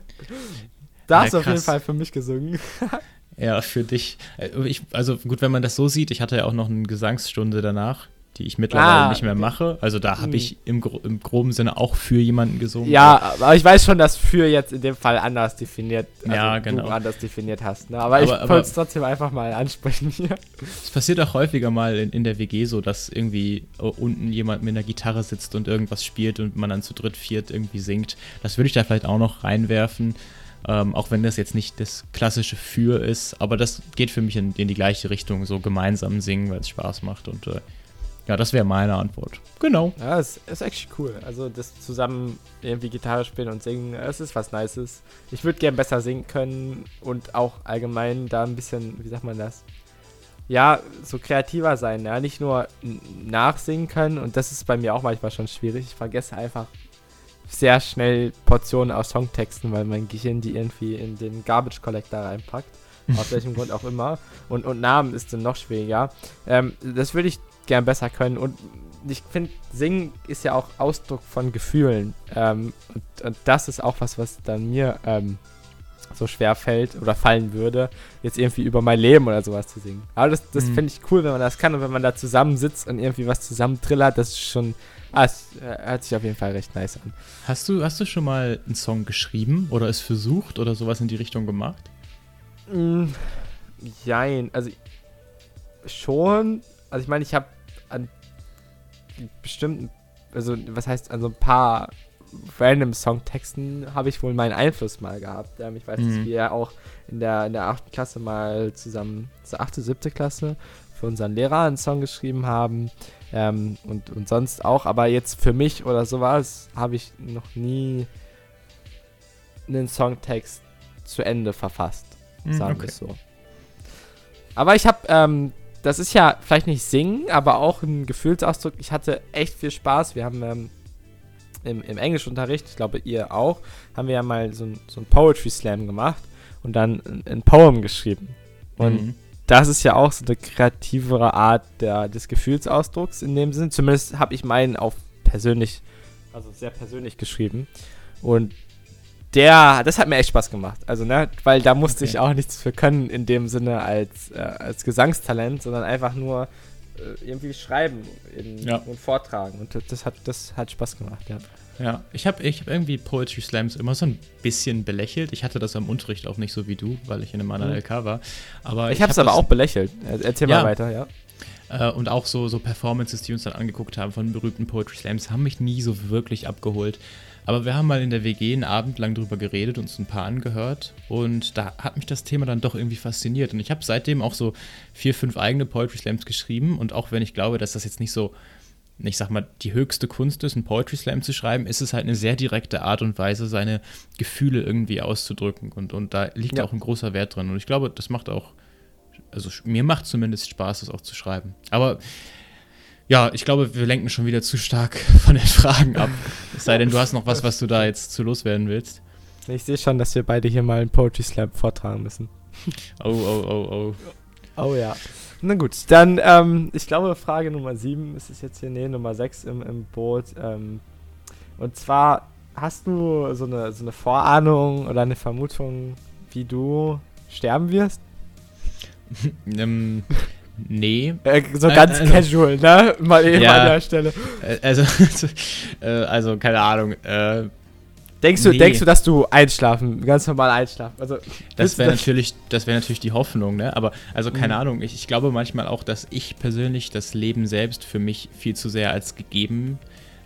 da hast du auf jeden Fall für mich gesungen. (laughs) Ja, für dich. Äh, ich, also gut, wenn man das so sieht, ich hatte ja auch noch eine Gesangsstunde danach, die ich mittlerweile ah, nicht mehr mache. Also da habe hm. ich im, im, groben Sinne auch für jemanden gesungen. Ja, aber ich weiß schon, dass für jetzt in dem Fall anders definiert, also ja, genau. du anders definiert hast. Ne? Aber, aber, ich wollte es trotzdem einfach mal ansprechen hier. Es passiert auch häufiger mal in, in der WG so, dass irgendwie äh, unten jemand mit einer Gitarre sitzt und irgendwas spielt und man dann zu dritt, viert irgendwie singt. Das würde ich da vielleicht auch noch reinwerfen. Ähm, auch wenn das jetzt nicht das klassische Für ist, aber das geht für mich in, in die gleiche Richtung, so gemeinsam singen, weil es Spaß macht und äh, ja, das wäre meine Antwort. Genau. Ja, es ist echt cool. Also das zusammen irgendwie Gitarre spielen und singen, es ist was Nices. Ich würde gern besser singen können und auch allgemein da ein bisschen, wie sagt man das? Ja, so kreativer sein, ja, nicht nur nachsingen können und das ist bei mir auch manchmal schon schwierig. Ich vergesse einfach sehr schnell Portionen aus Songtexten, weil mein Gehirn die irgendwie in den Garbage Collector reinpackt. aus welchem Grund auch immer. Und, und Namen ist dann noch schwieriger. Ähm, das würde ich gern besser können. Und ich finde, Singen ist ja auch Ausdruck von Gefühlen. Ähm, und, und, das ist auch was, was dann mir ähm, so schwer fällt oder fallen würde, jetzt irgendwie über mein Leben oder sowas zu singen. Aber das, das mhm. finde ich cool, wenn man das kann und wenn man da zusammensitzt und irgendwie was zusammen trillert, das ist schon, ah, es äh, hört sich auf jeden Fall recht nice an. Hast du, hast du schon mal einen Song geschrieben oder es versucht oder sowas in die Richtung gemacht? Mm, jein, also schon, also ich meine, ich habe an bestimmten, also was heißt, an so ein paar random Songtexten habe ich wohl meinen Einfluss mal gehabt. Ähm, ich weiß, mhm. dass wir ja auch in der, in der 8. Klasse mal zusammen, zur 8., 7. Klasse, für unseren Lehrer einen Song geschrieben haben. Ähm, und, und sonst auch, aber jetzt für mich oder sowas habe ich noch nie einen Songtext zu Ende verfasst. Mhm, sagen wir okay. so. Aber ich habe ähm, das ist ja vielleicht nicht singen, aber auch ein Gefühlsausdruck. Ich hatte echt viel Spaß. Wir haben ähm, im, im Englischunterricht, ich glaube ihr auch, haben wir ja mal so ein, so ein Poetry Slam gemacht und dann ein, ein Poem geschrieben. Und mhm. Das ist ja auch so eine kreativere Art der, des Gefühlsausdrucks in dem Sinn. Zumindest habe ich meinen auf persönlich, also sehr persönlich geschrieben. Und der, das hat mir echt Spaß gemacht. Also, ne, weil da musste okay. ich auch nichts für können in dem Sinne als, äh, als Gesangstalent, sondern einfach nur äh, irgendwie schreiben in, ja. und vortragen. Und das hat, das hat Spaß gemacht, ja. Ja, ich habe ich hab irgendwie Poetry Slams immer so ein bisschen belächelt. Ich hatte das am Unterricht auch nicht so wie du, weil ich in einem anderen mhm. LK war. Aber ich, ich habe es aber auch belächelt. Erzähl ja. mal weiter, ja. Äh, und auch so, so Performances, die uns dann angeguckt haben von berühmten Poetry Slams, haben mich nie so wirklich abgeholt. Aber wir haben mal in der WG einen Abend lang drüber geredet, uns ein paar angehört und da hat mich das Thema dann doch irgendwie fasziniert. Und ich habe seitdem auch so vier, fünf eigene Poetry Slams geschrieben und auch wenn ich glaube, dass das jetzt nicht so, ich sag mal, die höchste Kunst ist, einen Poetry Slam zu schreiben, ist es halt eine sehr direkte Art und Weise, seine Gefühle irgendwie auszudrücken. Und, und da liegt ja. auch ein großer Wert drin. Und ich glaube, das macht auch, also mir macht zumindest Spaß, das auch zu schreiben. Aber ja, ich glaube, wir lenken schon wieder zu stark (laughs) von den Fragen ab. Es sei denn, du hast noch was, was du da jetzt zu loswerden willst. Ich sehe schon, dass wir beide hier mal einen Poetry Slam vortragen müssen. Oh, oh, oh, oh. Oh ja. Na gut, dann, ähm, ich glaube, Frage Nummer 7 ist es jetzt hier, nee, Nummer 6 im, im Boot. Ähm, und zwar, hast du so eine, so eine Vorahnung oder eine Vermutung, wie du sterben wirst? (laughs) ähm, Nee. Äh, so ganz äh, also, casual, ne? Mal eben ja, an der Stelle. Äh, also, (laughs) äh, also keine Ahnung. Äh, denkst, du, nee. denkst du, dass du einschlafen, ganz normal einschlafen? Also, das wäre natürlich, das natürlich die Hoffnung, ne? Aber also keine mhm. Ahnung, ich, ich glaube manchmal auch, dass ich persönlich das Leben selbst für mich viel zu sehr als gegeben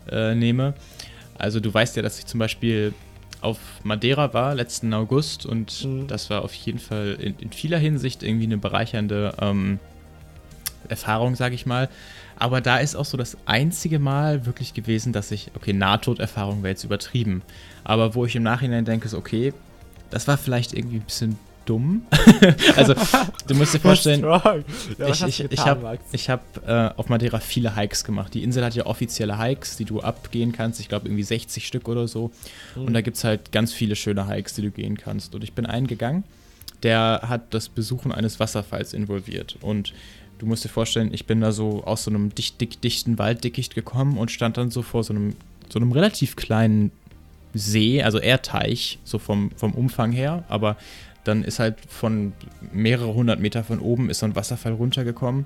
äh, nehme. Also du weißt ja, dass ich zum Beispiel auf Madeira war letzten August und mhm. das war auf jeden Fall in, in vieler Hinsicht irgendwie eine bereichernde ähm, Erfahrung, sage ich mal. Aber da ist auch so das einzige Mal wirklich gewesen, dass ich, okay, Nahtoderfahrung wäre jetzt übertrieben. Aber wo ich im Nachhinein denke, so, okay, das war vielleicht irgendwie ein bisschen dumm. (laughs) also, du musst dir (laughs) vorstellen, ja, ich, ich, ich habe hab, äh, auf Madeira viele Hikes gemacht. Die Insel hat ja offizielle Hikes, die du abgehen kannst. Ich glaube, irgendwie 60 Stück oder so. Mhm. Und da gibt es halt ganz viele schöne Hikes, die du gehen kannst. Und ich bin eingegangen, der hat das Besuchen eines Wasserfalls involviert. Und du musst dir vorstellen, ich bin da so aus so einem dicht, dick, dichten Walddickicht gekommen und stand dann so vor so einem, so einem relativ kleinen See, also eher Teich, so vom, vom Umfang her, aber dann ist halt von mehrere hundert Meter von oben ist so ein Wasserfall runtergekommen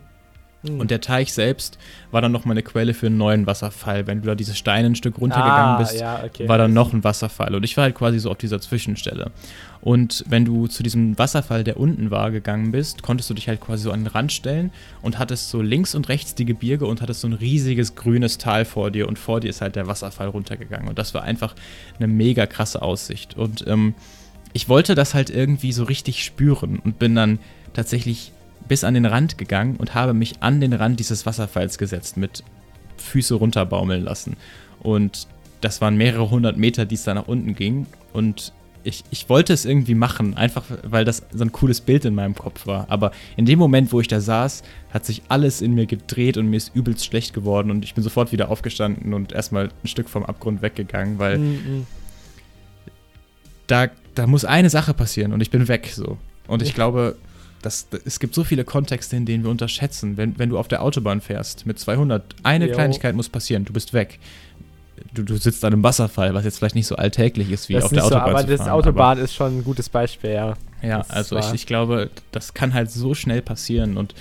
hm. Und der Teich selbst war dann nochmal eine Quelle für einen neuen Wasserfall. Wenn du da dieses Stein ein Stück runtergegangen ah, bist, ja, okay. war dann noch ein Wasserfall. Und ich war halt quasi so auf dieser Zwischenstelle. Und wenn du zu diesem Wasserfall, der unten war, gegangen bist, konntest du dich halt quasi so an den Rand stellen und hattest so links und rechts die Gebirge und hattest so ein riesiges grünes Tal vor dir und vor dir ist halt der Wasserfall runtergegangen. Und das war einfach eine mega krasse Aussicht. Und ähm, ich wollte das halt irgendwie so richtig spüren und bin dann tatsächlich bis an den Rand gegangen und habe mich an den Rand dieses Wasserfalls gesetzt, mit Füße runterbaumeln lassen. Und das waren mehrere hundert Meter, die es da nach unten ging. Und ich, ich wollte es irgendwie machen, einfach weil das so ein cooles Bild in meinem Kopf war. Aber in dem Moment, wo ich da saß, hat sich alles in mir gedreht und mir ist übelst schlecht geworden. Und ich bin sofort wieder aufgestanden und erstmal ein Stück vom Abgrund weggegangen, weil mhm. da, da muss eine Sache passieren und ich bin weg so. Und ich glaube, das, es gibt so viele Kontexte, in denen wir unterschätzen. Wenn, wenn du auf der Autobahn fährst mit 200, eine jo. Kleinigkeit muss passieren, du bist weg. Du, du, sitzt an einem Wasserfall, was jetzt vielleicht nicht so alltäglich ist wie das auf der Autobahn. So, aber das Autobahn aber, ist schon ein gutes Beispiel, ja. Ja, das also ich, ich glaube, das kann halt so schnell passieren und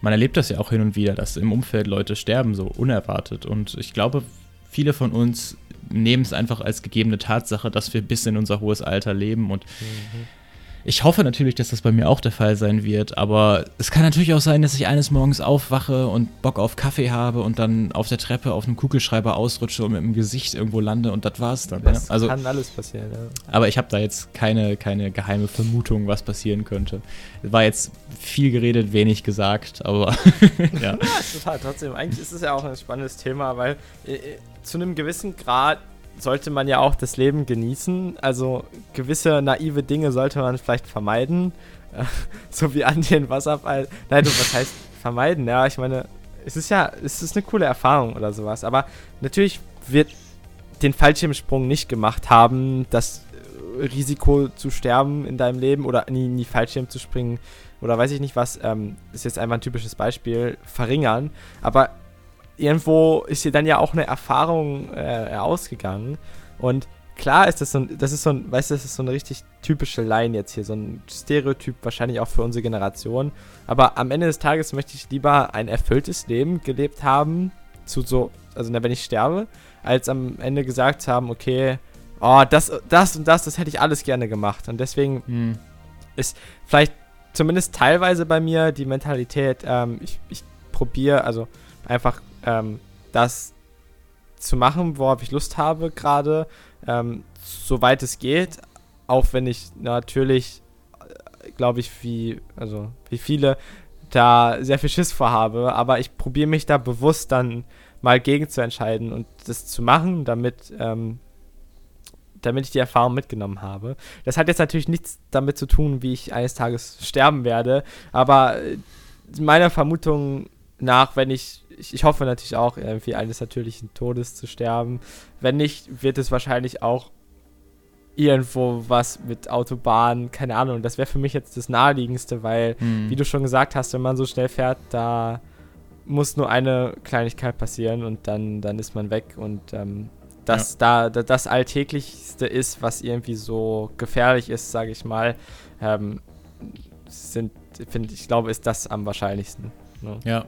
man erlebt das ja auch hin und wieder, dass im Umfeld Leute sterben, so unerwartet. Und ich glaube, viele von uns nehmen es einfach als gegebene Tatsache, dass wir bis in unser hohes Alter leben und mhm ich hoffe natürlich, dass das bei mir auch der Fall sein wird, aber es kann natürlich auch sein, dass ich eines Morgens aufwache und Bock auf Kaffee habe und dann auf der Treppe auf einem Kugelschreiber ausrutsche und mit dem Gesicht irgendwo lande und das war's dann. Das ja? also, kann alles passieren, ja. Aber ich habe da jetzt keine, keine geheime Vermutung, was passieren könnte. War jetzt viel geredet, wenig gesagt, aber (laughs) ja. (laughs) ja, total. Trotzdem, eigentlich ist es ja auch ein spannendes Thema, weil äh, äh zu einem gewissen Grad sollte man ja auch das Leben genießen. Also gewisse naive Dinge sollte man vielleicht vermeiden. (laughs) so wie an den Wasserfall. Nein, du, was heißt vermeiden? Ja, ich meine, es ist ja, es ist eine coole Erfahrung oder sowas. Aber natürlich wird den Fallschirmsprung nicht gemacht haben, das Risiko zu sterben in deinem Leben oder nie, nie Fallschirm zu springen oder weiß ich nicht was, ähm, ist jetzt einfach ein typisches Beispiel, verringern. Aber irgendwo ist dir dann ja auch eine Erfahrung äh, ausgegangen. Und klar ist das so ein, das ist so ein, weißt du, das ist so eine richtig typische Line jetzt hier, so ein Stereotyp wahrscheinlich auch für unsere Generation. Aber am Ende des Tages möchte ich lieber ein erfülltes Leben gelebt haben, zu so, also wenn ich sterbe, als am Ende gesagt haben, okay, oh, das, das und das, das hätte ich alles gerne gemacht. Und deswegen hm. ist vielleicht zumindest teilweise bei mir die Mentalität, ähm, ich, ich probiere, also einfach ähm, das zu machen, worauf ich Lust habe gerade, ähm, soweit es geht, auch wenn ich natürlich, äh, glaube ich, wie, also wie viele da sehr viel Schiss vorhabe, aber ich probiere mich da bewusst dann mal gegen zu entscheiden und das zu machen, damit, ähm, damit ich die Erfahrung mitgenommen habe. Das hat jetzt natürlich nichts damit zu tun, wie ich eines Tages sterben werde, aber äh, meiner Vermutung nach, wenn ich ich, ich hoffe natürlich auch, irgendwie eines natürlichen Todes zu sterben. Wenn nicht, wird es wahrscheinlich auch irgendwo was mit Autobahn, keine Ahnung. Das wäre für mich jetzt das Naheliegendste, weil, mhm. wie du schon gesagt hast, wenn man so schnell fährt, da muss nur eine Kleinigkeit passieren und dann, dann ist man weg. Und ähm, das ja. da, das Alltäglichste ist, was irgendwie so gefährlich ist, sage ich mal, ähm, sind, finde ich, glaube, ist das am wahrscheinlichsten. Ne? Ja.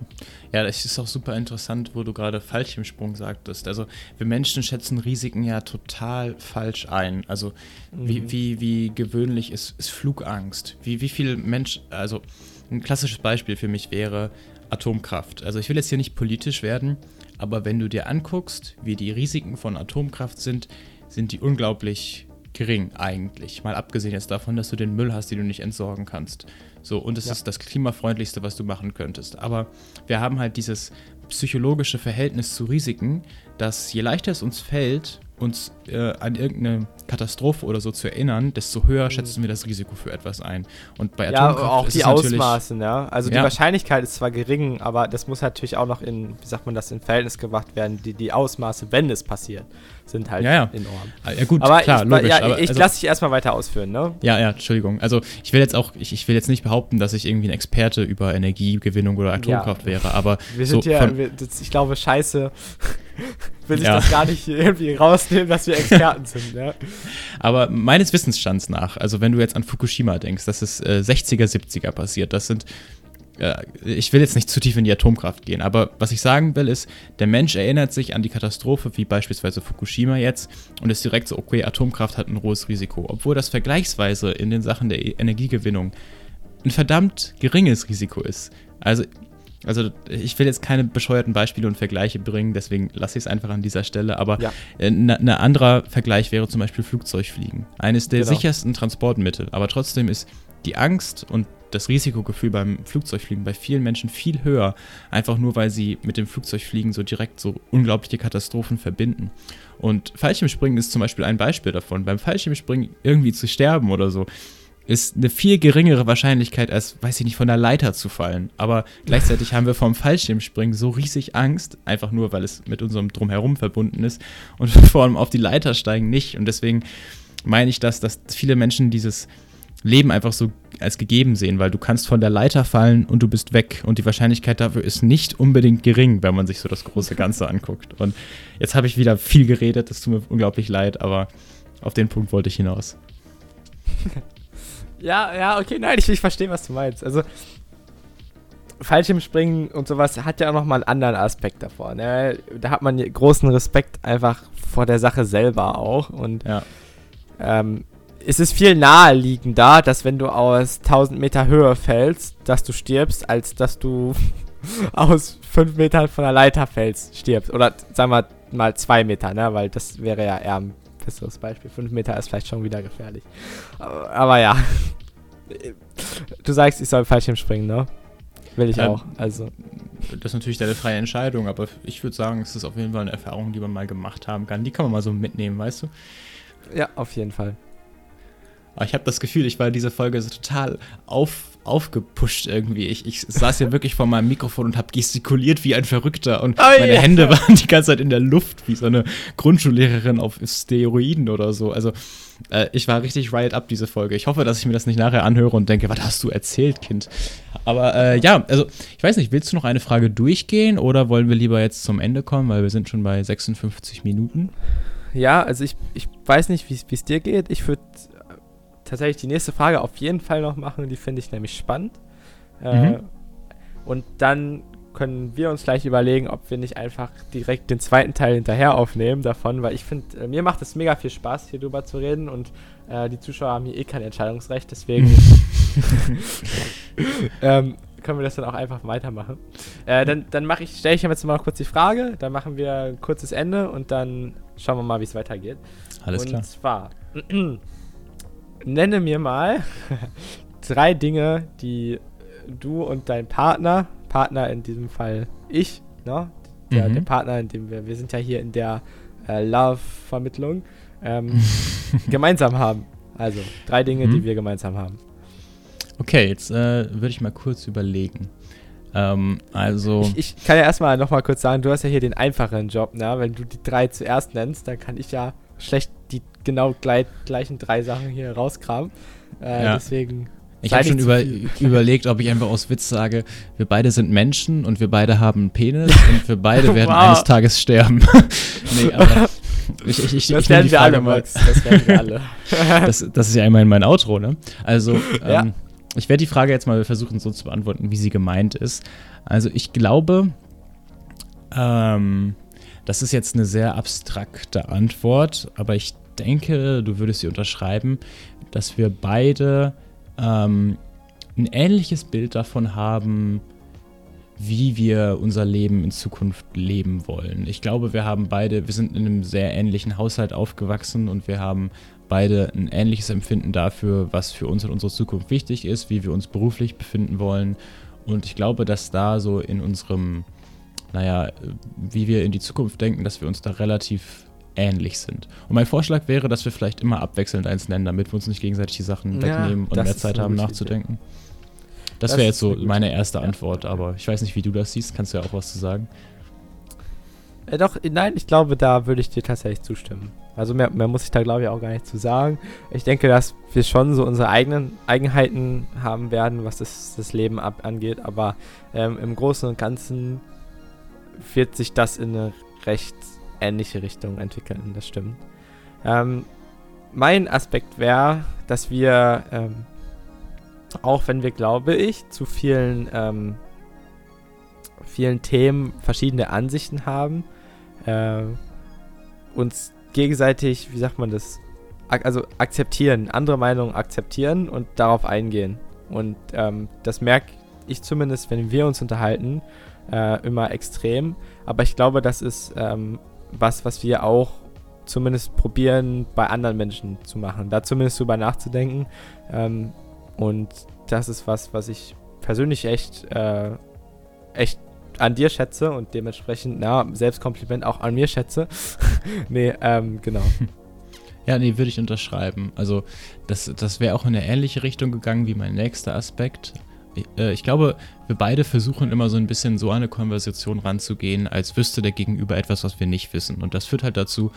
ja, das ist auch super interessant, wo du gerade Fallschirmsprung sagtest. Also wir Menschen schätzen Risiken ja total falsch ein. Also mhm. wie, wie, wie gewöhnlich ist, ist Flugangst? Wie, wie viel Mensch, also ein klassisches Beispiel für mich wäre Atomkraft. Also ich will jetzt hier nicht politisch werden, aber wenn du dir anguckst, wie die Risiken von Atomkraft sind, sind die unglaublich gering eigentlich. Mal abgesehen jetzt davon, dass du den Müll hast, den du nicht entsorgen kannst. So, und es ja. ist das klimafreundlichste, was du machen könntest. Aber wir haben halt dieses psychologische Verhältnis zu Risiken, dass je leichter es uns fällt, uns äh, an irgendeine Katastrophe oder so zu erinnern, desto höher mhm. schätzen wir das Risiko für etwas ein. Und bei Atomkraft ja, auch ist die Ausmaßen, ja. Also ja. die Wahrscheinlichkeit ist zwar gering, aber das muss natürlich auch noch in, wie sagt man das, in Verhältnis gebracht werden, die, die Ausmaße, wenn es passiert, sind halt ja, ja. enorm. Ah, ja gut, aber klar, ich, logisch. Ja, aber, ich also, lasse dich erstmal weiter ausführen, ne? Ja, ja, Entschuldigung. Also ich will jetzt auch, ich, ich will jetzt nicht behaupten, dass ich irgendwie ein Experte über Energiegewinnung oder Atomkraft wäre, aber wir sind so ja, wir, das, ich glaube, scheiße (laughs) will ich das gar nicht irgendwie rausnehmen, dass wir Experten sind. Ja. (laughs) Aber meines Wissensstands nach, also wenn du jetzt an Fukushima denkst, das ist äh, 60er, 70er passiert, das sind ich will jetzt nicht zu tief in die Atomkraft gehen, aber was ich sagen will ist, der Mensch erinnert sich an die Katastrophe wie beispielsweise Fukushima jetzt und ist direkt so, okay, Atomkraft hat ein hohes Risiko, obwohl das vergleichsweise in den Sachen der Energiegewinnung ein verdammt geringes Risiko ist. Also also ich will jetzt keine bescheuerten Beispiele und Vergleiche bringen, deswegen lasse ich es einfach an dieser Stelle. Aber ein ja. ne, ne anderer Vergleich wäre zum Beispiel Flugzeugfliegen. Eines der genau. sichersten Transportmittel. Aber trotzdem ist die Angst und das Risikogefühl beim Flugzeugfliegen bei vielen Menschen viel höher, einfach nur weil sie mit dem Flugzeugfliegen so direkt so unglaubliche Katastrophen verbinden. Und Fallschirmspringen ist zum Beispiel ein Beispiel davon. Beim Fallschirmspringen irgendwie zu sterben oder so, ist eine viel geringere Wahrscheinlichkeit, als, weiß ich nicht, von der Leiter zu fallen. Aber gleichzeitig haben wir vom Fallschirmspringen so riesig Angst, einfach nur, weil es mit unserem Drumherum verbunden ist und (laughs) vor allem auf die Leiter steigen nicht. Und deswegen meine ich das, dass viele Menschen dieses Leben einfach so als gegeben sehen, weil du kannst von der Leiter fallen und du bist weg und die Wahrscheinlichkeit dafür ist nicht unbedingt gering, wenn man sich so das große Ganze anguckt. Und jetzt habe ich wieder viel geredet, das tut mir unglaublich leid, aber auf den Punkt wollte ich hinaus. (laughs) ja, ja, okay, nein, ich, ich verstehe, was du meinst. Also Fallschirmspringen und sowas hat ja auch nochmal einen anderen Aspekt davor. Ne? Da hat man großen Respekt einfach vor der Sache selber auch. Und ja. ähm, es ist viel naheliegender, dass wenn du aus 1000 Meter Höhe fällst, dass du stirbst, als dass du (laughs) aus 5 Metern von der Leiter fällst, stirbst. Oder sagen wir mal 2 Meter, ne? weil das wäre ja eher ein besseres Beispiel. 5 Meter ist vielleicht schon wieder gefährlich. Aber, aber ja. Du sagst, ich soll Fallschirm springen, ne? Will ich ähm, auch. Also. Das ist natürlich deine freie Entscheidung, aber ich würde sagen, es ist auf jeden Fall eine Erfahrung, die man mal gemacht haben kann. Die kann man mal so mitnehmen, weißt du? Ja, auf jeden Fall. Aber ich habe das Gefühl, ich war in dieser Folge so total auf, aufgepusht irgendwie. Ich, ich saß ja wirklich vor meinem Mikrofon und habe gestikuliert wie ein Verrückter und oh, meine yeah. Hände waren die ganze Zeit in der Luft wie so eine Grundschullehrerin auf Steroiden oder so. Also äh, ich war richtig riot up diese Folge. Ich hoffe, dass ich mir das nicht nachher anhöre und denke, was hast du erzählt, Kind? Aber äh, ja, also ich weiß nicht, willst du noch eine Frage durchgehen oder wollen wir lieber jetzt zum Ende kommen, weil wir sind schon bei 56 Minuten? Ja, also ich, ich weiß nicht, wie es dir geht. Ich würde tatsächlich die nächste Frage auf jeden Fall noch machen. Die finde ich nämlich spannend. Äh, mhm. und dann können wir uns gleich überlegen, ob wir nicht einfach direkt den zweiten Teil hinterher aufnehmen davon, weil ich finde, äh, mir macht es mega viel Spaß, hier drüber zu reden und äh, die Zuschauer haben hier eh kein Entscheidungsrecht, deswegen (laughs) (laughs) ähm, können wir das dann auch einfach weitermachen. Äh, dann dann mache ich, stelle ich jetzt mal kurz die Frage, dann machen wir ein kurzes Ende und dann schauen wir mal, wie es weitergeht. Alles und klar. Und zwar (clears throat) nenne mir mal (laughs) drei Dinge, die du und dein Partner, Partner in diesem Fall ich, ne? Der, mhm. der Partner, in dem wir, wir sind ja hier in der äh, Love-Vermittlung, ähm, (laughs) gemeinsam haben. Also drei Dinge, mhm. die wir gemeinsam haben. Okay, jetzt äh, würde ich mal kurz überlegen. Ähm, also. Ich, ich, kann ja erstmal nochmal kurz sagen, du hast ja hier den einfacheren Job, ne? Wenn du die drei zuerst nennst, dann kann ich ja schlecht genau gleich, gleichen drei Sachen hier rauskramen. Äh, ja. Deswegen. Ich habe schon über, (laughs) überlegt, ob ich einfach aus Witz sage, wir beide sind Menschen und wir beide haben einen Penis (laughs) und wir beide werden wow. eines Tages sterben. (laughs) nee, aber ich, ich, ich, das werden wir alle, Max. Das werden wir alle. das, das ist ja immer in mein Outro, ne? Also, ja. ähm, ich werde die Frage jetzt mal versuchen so zu beantworten, wie sie gemeint ist. Also, ich glaube, ähm, das ist jetzt eine sehr abstrakte Antwort, aber ich denke, du würdest sie unterschreiben, dass wir beide ähm, ein ähnliches Bild davon haben, wie wir unser Leben in Zukunft leben wollen. Ich glaube, wir haben beide, wir sind in einem sehr ähnlichen Haushalt aufgewachsen und wir haben beide ein ähnliches Empfinden dafür, was für uns in unserer Zukunft wichtig ist, wie wir uns beruflich befinden wollen. Und ich glaube, dass da so in unserem, naja, wie wir in die Zukunft denken, dass wir uns da relativ ähnlich sind. Und mein Vorschlag wäre, dass wir vielleicht immer abwechselnd eins nennen, damit wir uns nicht gegenseitig die Sachen ja, wegnehmen und mehr Zeit haben nachzudenken. Idee. Das, wäre jetzt so meine erste ja. Antwort, aber ich weiß nicht, wie du das siehst. Kannst du ja auch was zu sagen? Äh, doch, nein, ich glaube, da würde ich dir tatsächlich zustimmen. Also mehr, mehr muss ich da, glaube ich, auch gar nicht zu sagen. Ich denke, dass wir schon so unsere eigenen Eigenheiten haben werden, was das, das Leben ab, angeht, aber ähm, im Großen und Ganzen wird sich das in eine recht ähnliche Richtung entwickeln, das stimmt. Ähm, mein Aspekt wäre, dass wir, ähm, auch wenn wir, glaube ich, zu vielen, ähm, vielen Themen verschiedene Ansichten haben, äh, uns gegenseitig, wie sagt man das, ak also akzeptieren, andere Meinungen akzeptieren und darauf eingehen. Und ähm, das merke ich zumindest, wenn wir uns unterhalten, äh, immer extrem. Aber ich glaube, das ist ähm, was, was wir auch zumindest probieren, bei anderen Menschen zu machen. Da zumindest drüber nachzudenken. Ähm, und das ist was, was ich persönlich echt, äh, echt an dir schätze und dementsprechend, na, Selbstkompliment auch an mir schätze. (laughs) nee, ähm, genau. (laughs) Ja, nee, würde ich unterschreiben. Also, das, das wäre auch in eine ähnliche Richtung gegangen wie mein nächster Aspekt. Äh, ich glaube, wir beide versuchen immer so ein bisschen so eine Konversation ranzugehen, als wüsste der Gegenüber etwas, was wir nicht wissen. Und das führt halt dazu,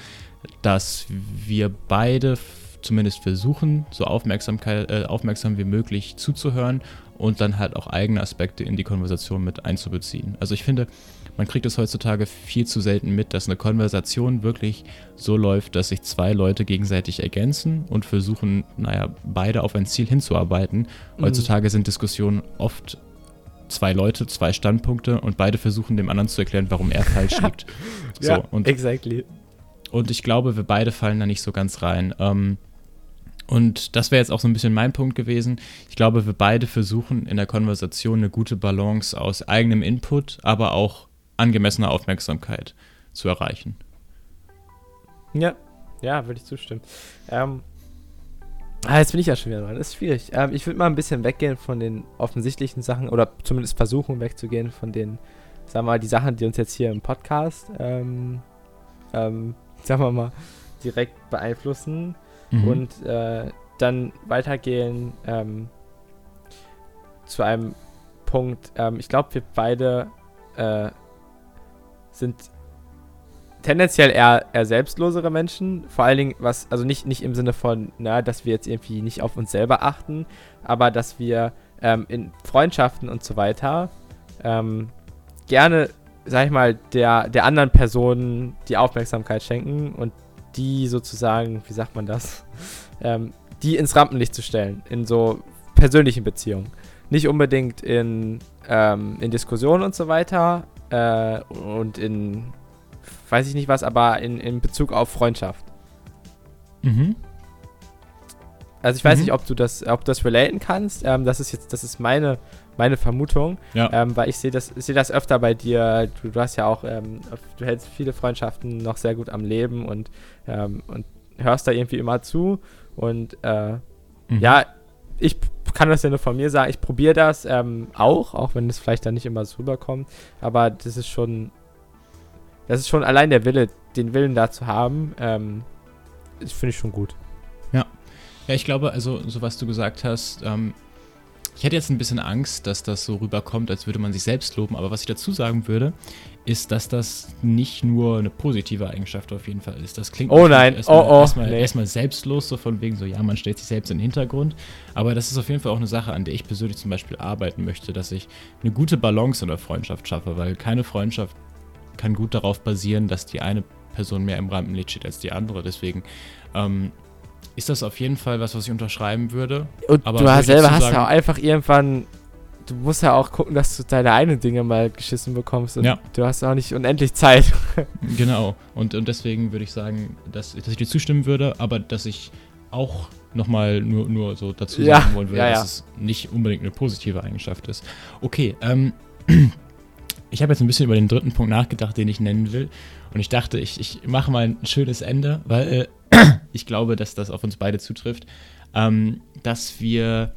dass wir beide zumindest versuchen, so Aufmerksamkeit, äh, aufmerksam wie möglich zuzuhören und dann halt auch eigene Aspekte in die Konversation mit einzubeziehen. Also ich finde, man kriegt es heutzutage viel zu selten mit, dass eine Konversation wirklich so läuft, dass sich zwei Leute gegenseitig ergänzen und versuchen, naja, beide auf ein Ziel hinzuarbeiten. Mhm. Heutzutage sind Diskussionen oft zwei Leute, zwei Standpunkte und beide versuchen dem anderen zu erklären, warum er falsch (laughs) liegt. so, ja, und, exactly. Und ich glaube, wir beide fallen da nicht so ganz rein. Ähm, und das wäre jetzt auch so ein bisschen mein Punkt gewesen. Ich glaube, wir beide versuchen in der Konversation eine gute Balance aus eigenem Input, aber auch angemessener Aufmerksamkeit zu erreichen. Ja, ja, würde ich zustimmen. Ähm, ah, jetzt bin ich ja schon wieder dran. Das ist schwierig. Ähm, ich würde mal ein bisschen weggehen von den offensichtlichen Sachen oder zumindest versuchen wegzugehen von den, sagen wir mal, die Sachen, die uns jetzt hier im Podcast, ähm, ähm, sagen wir mal, direkt beeinflussen mhm. und äh, dann weitergehen ähm, zu einem Punkt. Ähm, ich glaube, wir beide äh, sind tendenziell eher, eher selbstlosere Menschen. Vor allen Dingen, was, also nicht, nicht im Sinne von, na, dass wir jetzt irgendwie nicht auf uns selber achten, aber dass wir ähm, in Freundschaften und so weiter ähm, gerne, sag ich mal, der, der anderen Person die Aufmerksamkeit schenken und die sozusagen, wie sagt man das, (laughs) ähm, die ins Rampenlicht zu stellen, in so persönlichen Beziehungen. Nicht unbedingt in, ähm, in Diskussionen und so weiter äh, und in, weiß ich nicht was, aber in, in Bezug auf Freundschaft. Mhm. Also ich weiß mhm. nicht, ob du das, ob du das relaten kannst. Ähm, das ist jetzt, das ist meine, meine Vermutung, ja. ähm, weil ich sehe das, sehe das öfter bei dir. Du, du hast ja auch, ähm, du hältst viele Freundschaften noch sehr gut am Leben und, ähm, und hörst da irgendwie immer zu. Und äh, mhm. ja, ich kann das ja nur von mir sagen. Ich probiere das ähm, auch, auch wenn es vielleicht dann nicht immer so rüberkommt. Aber das ist schon, das ist schon allein der Wille, den Willen da zu haben, ähm, finde ich schon gut. Ja. Ja, ich glaube, also, so was du gesagt hast, ähm, ich hätte jetzt ein bisschen Angst, dass das so rüberkommt, als würde man sich selbst loben, aber was ich dazu sagen würde, ist, dass das nicht nur eine positive Eigenschaft auf jeden Fall ist. Das klingt oh nein, erstmal, oh, oh, erstmal, nee. erstmal selbstlos, so von wegen so, ja, man stellt sich selbst in den Hintergrund, aber das ist auf jeden Fall auch eine Sache, an der ich persönlich zum Beispiel arbeiten möchte, dass ich eine gute Balance in der Freundschaft schaffe, weil keine Freundschaft kann gut darauf basieren, dass die eine Person mehr im Rampenlicht steht als die andere. Deswegen ähm, ist das auf jeden Fall was, was ich unterschreiben würde. Und aber du hast selber hast ja auch einfach irgendwann, du musst ja auch gucken, dass du deine eigenen Dinge mal geschissen bekommst und ja. du hast auch nicht unendlich Zeit. (laughs) genau. Und, und deswegen würde ich sagen, dass, dass ich dir zustimmen würde, aber dass ich auch nochmal nur, nur so dazu ja. sagen wollen würde, ja, dass es nicht unbedingt eine positive Eigenschaft ist. Okay, ähm, (clears throat) ich habe jetzt ein bisschen über den dritten Punkt nachgedacht, den ich nennen will. Und ich dachte, ich, ich mache mal ein schönes Ende, weil äh, (clears throat) ich glaube, dass das auf uns beide zutrifft, ähm, dass wir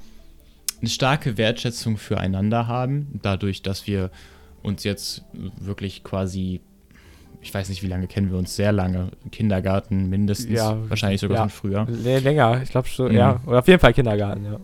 eine starke Wertschätzung füreinander haben, dadurch, dass wir uns jetzt wirklich quasi, ich weiß nicht, wie lange kennen wir uns, sehr lange, Kindergarten mindestens, ja, wahrscheinlich sogar ja, schon früher. Länger, ich glaube schon, mhm. ja, oder auf jeden Fall Kindergarten, ja.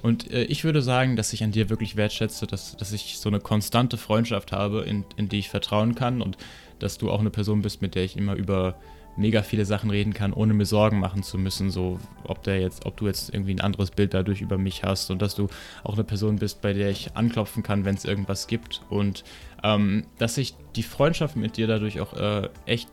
Und äh, ich würde sagen, dass ich an dir wirklich wertschätze, dass, dass ich so eine konstante Freundschaft habe, in, in die ich vertrauen kann und dass du auch eine Person bist, mit der ich immer über mega viele Sachen reden kann, ohne mir Sorgen machen zu müssen, so ob der jetzt, ob du jetzt irgendwie ein anderes Bild dadurch über mich hast und dass du auch eine Person bist, bei der ich anklopfen kann, wenn es irgendwas gibt und ähm, dass ich die Freundschaft mit dir dadurch auch äh, echt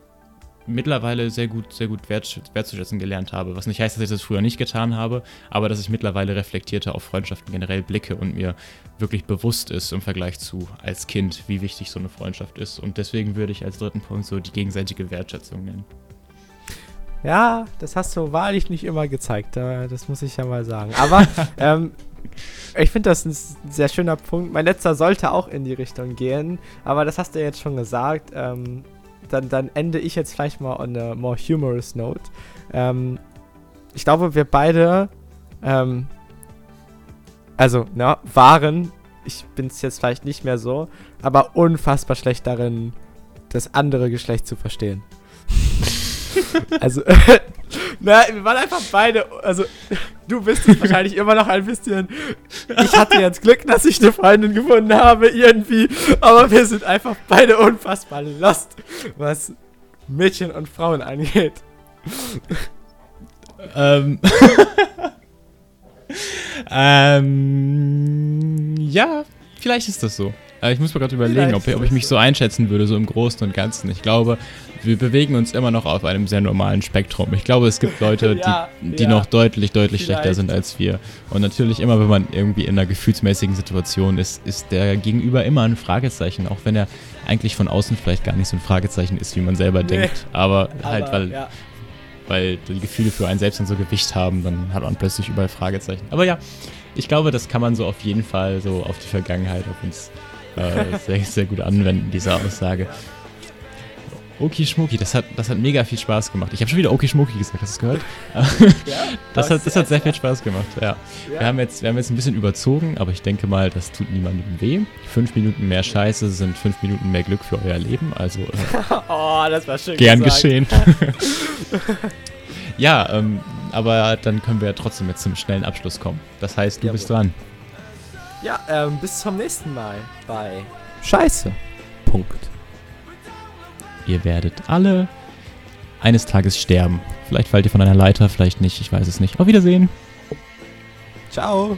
mittlerweile sehr gut, sehr gut wert, wertzuschätzen gelernt habe. Was nicht heißt, dass ich das früher nicht getan habe, aber dass ich mittlerweile reflektierter auf Freundschaften generell blicke und mir wirklich bewusst ist im Vergleich zu als Kind, wie wichtig so eine Freundschaft ist. Und deswegen würde ich als dritten Punkt so die gegenseitige Wertschätzung nennen. Ja, das hast du wahrlich nicht immer gezeigt, das muss ich ja mal sagen. Aber (laughs) ähm, ich finde das ein sehr schöner Punkt. Mein letzter sollte auch in die Richtung gehen, aber das hast du jetzt schon gesagt. Ähm, dann, dann ende ich jetzt vielleicht mal on a more humorous note. Ähm, ich glaube, wir beide, ähm, also, na, waren, ich bin es jetzt vielleicht nicht mehr so, aber unfassbar schlecht darin, das andere Geschlecht zu verstehen. (laughs) also, (laughs) na, wir waren einfach beide, also du bist es wahrscheinlich immer noch ein bisschen. Ich hatte jetzt Glück, dass ich eine Freundin gefunden habe, irgendwie, aber wir sind einfach beide unfassbar lost, was Mädchen und Frauen angeht. ähm, (laughs) ähm, ja, vielleicht ist das so. Aber ich muss mir gerade überlegen, ob, ob, ich mich so einschätzen würde, so im Großen und Ganzen. Ich glaube, wir bewegen uns immer noch auf einem sehr normalen Spektrum. Ich glaube, es gibt Leute, (laughs) ja, die, die ja. noch deutlich, deutlich Vielleicht. schlechter sind als wir. Und natürlich immer, wenn man irgendwie in einer gefühlsmäßigen Situation ist, ist der Gegenüber immer ein Fragezeichen, auch wenn er eigentlich von außen vielleicht gar nicht so ein Fragezeichen ist, wie man selber nee. denkt. Aber, (laughs) Aber halt, weil, ja. weil die Gefühle für einen selbst dann so Gewicht haben, dann hat man plötzlich überall Fragezeichen. Aber ja, ich glaube, das kann man so auf jeden Fall so auf die Vergangenheit, auf uns äh, (laughs) sehr, sehr gut anwenden, diese Aussage. Oki Schmuki, das hat, das hat mega viel Spaß gemacht. Ich habe schon wieder Oki Schmuki gesagt, hast du es gehört? ja, (laughs) das, hat, das hat sehr viel Spaß gemacht, ja. ja. Wir, haben jetzt, wir haben jetzt ein bisschen überzogen, aber ich denke mal, das tut niemandem weh. Fünf Minuten mehr Scheiße sind fünf Minuten mehr Glück für euer Leben, also äh, (laughs) oh, das war schön gern gesagt. geschehen. (laughs) ja, ähm, aber dann können wir ja trotzdem jetzt zum schnellen Abschluss kommen. Das heißt, du Jawohl. bist dran. Ja, ähm, bis zum nächsten Mal bei Scheiße. Punkt. Ihr werdet alle eines Tages sterben. Vielleicht fallt ihr von einer Leiter, vielleicht nicht, ich weiß es nicht. Auf Wiedersehen. Ciao.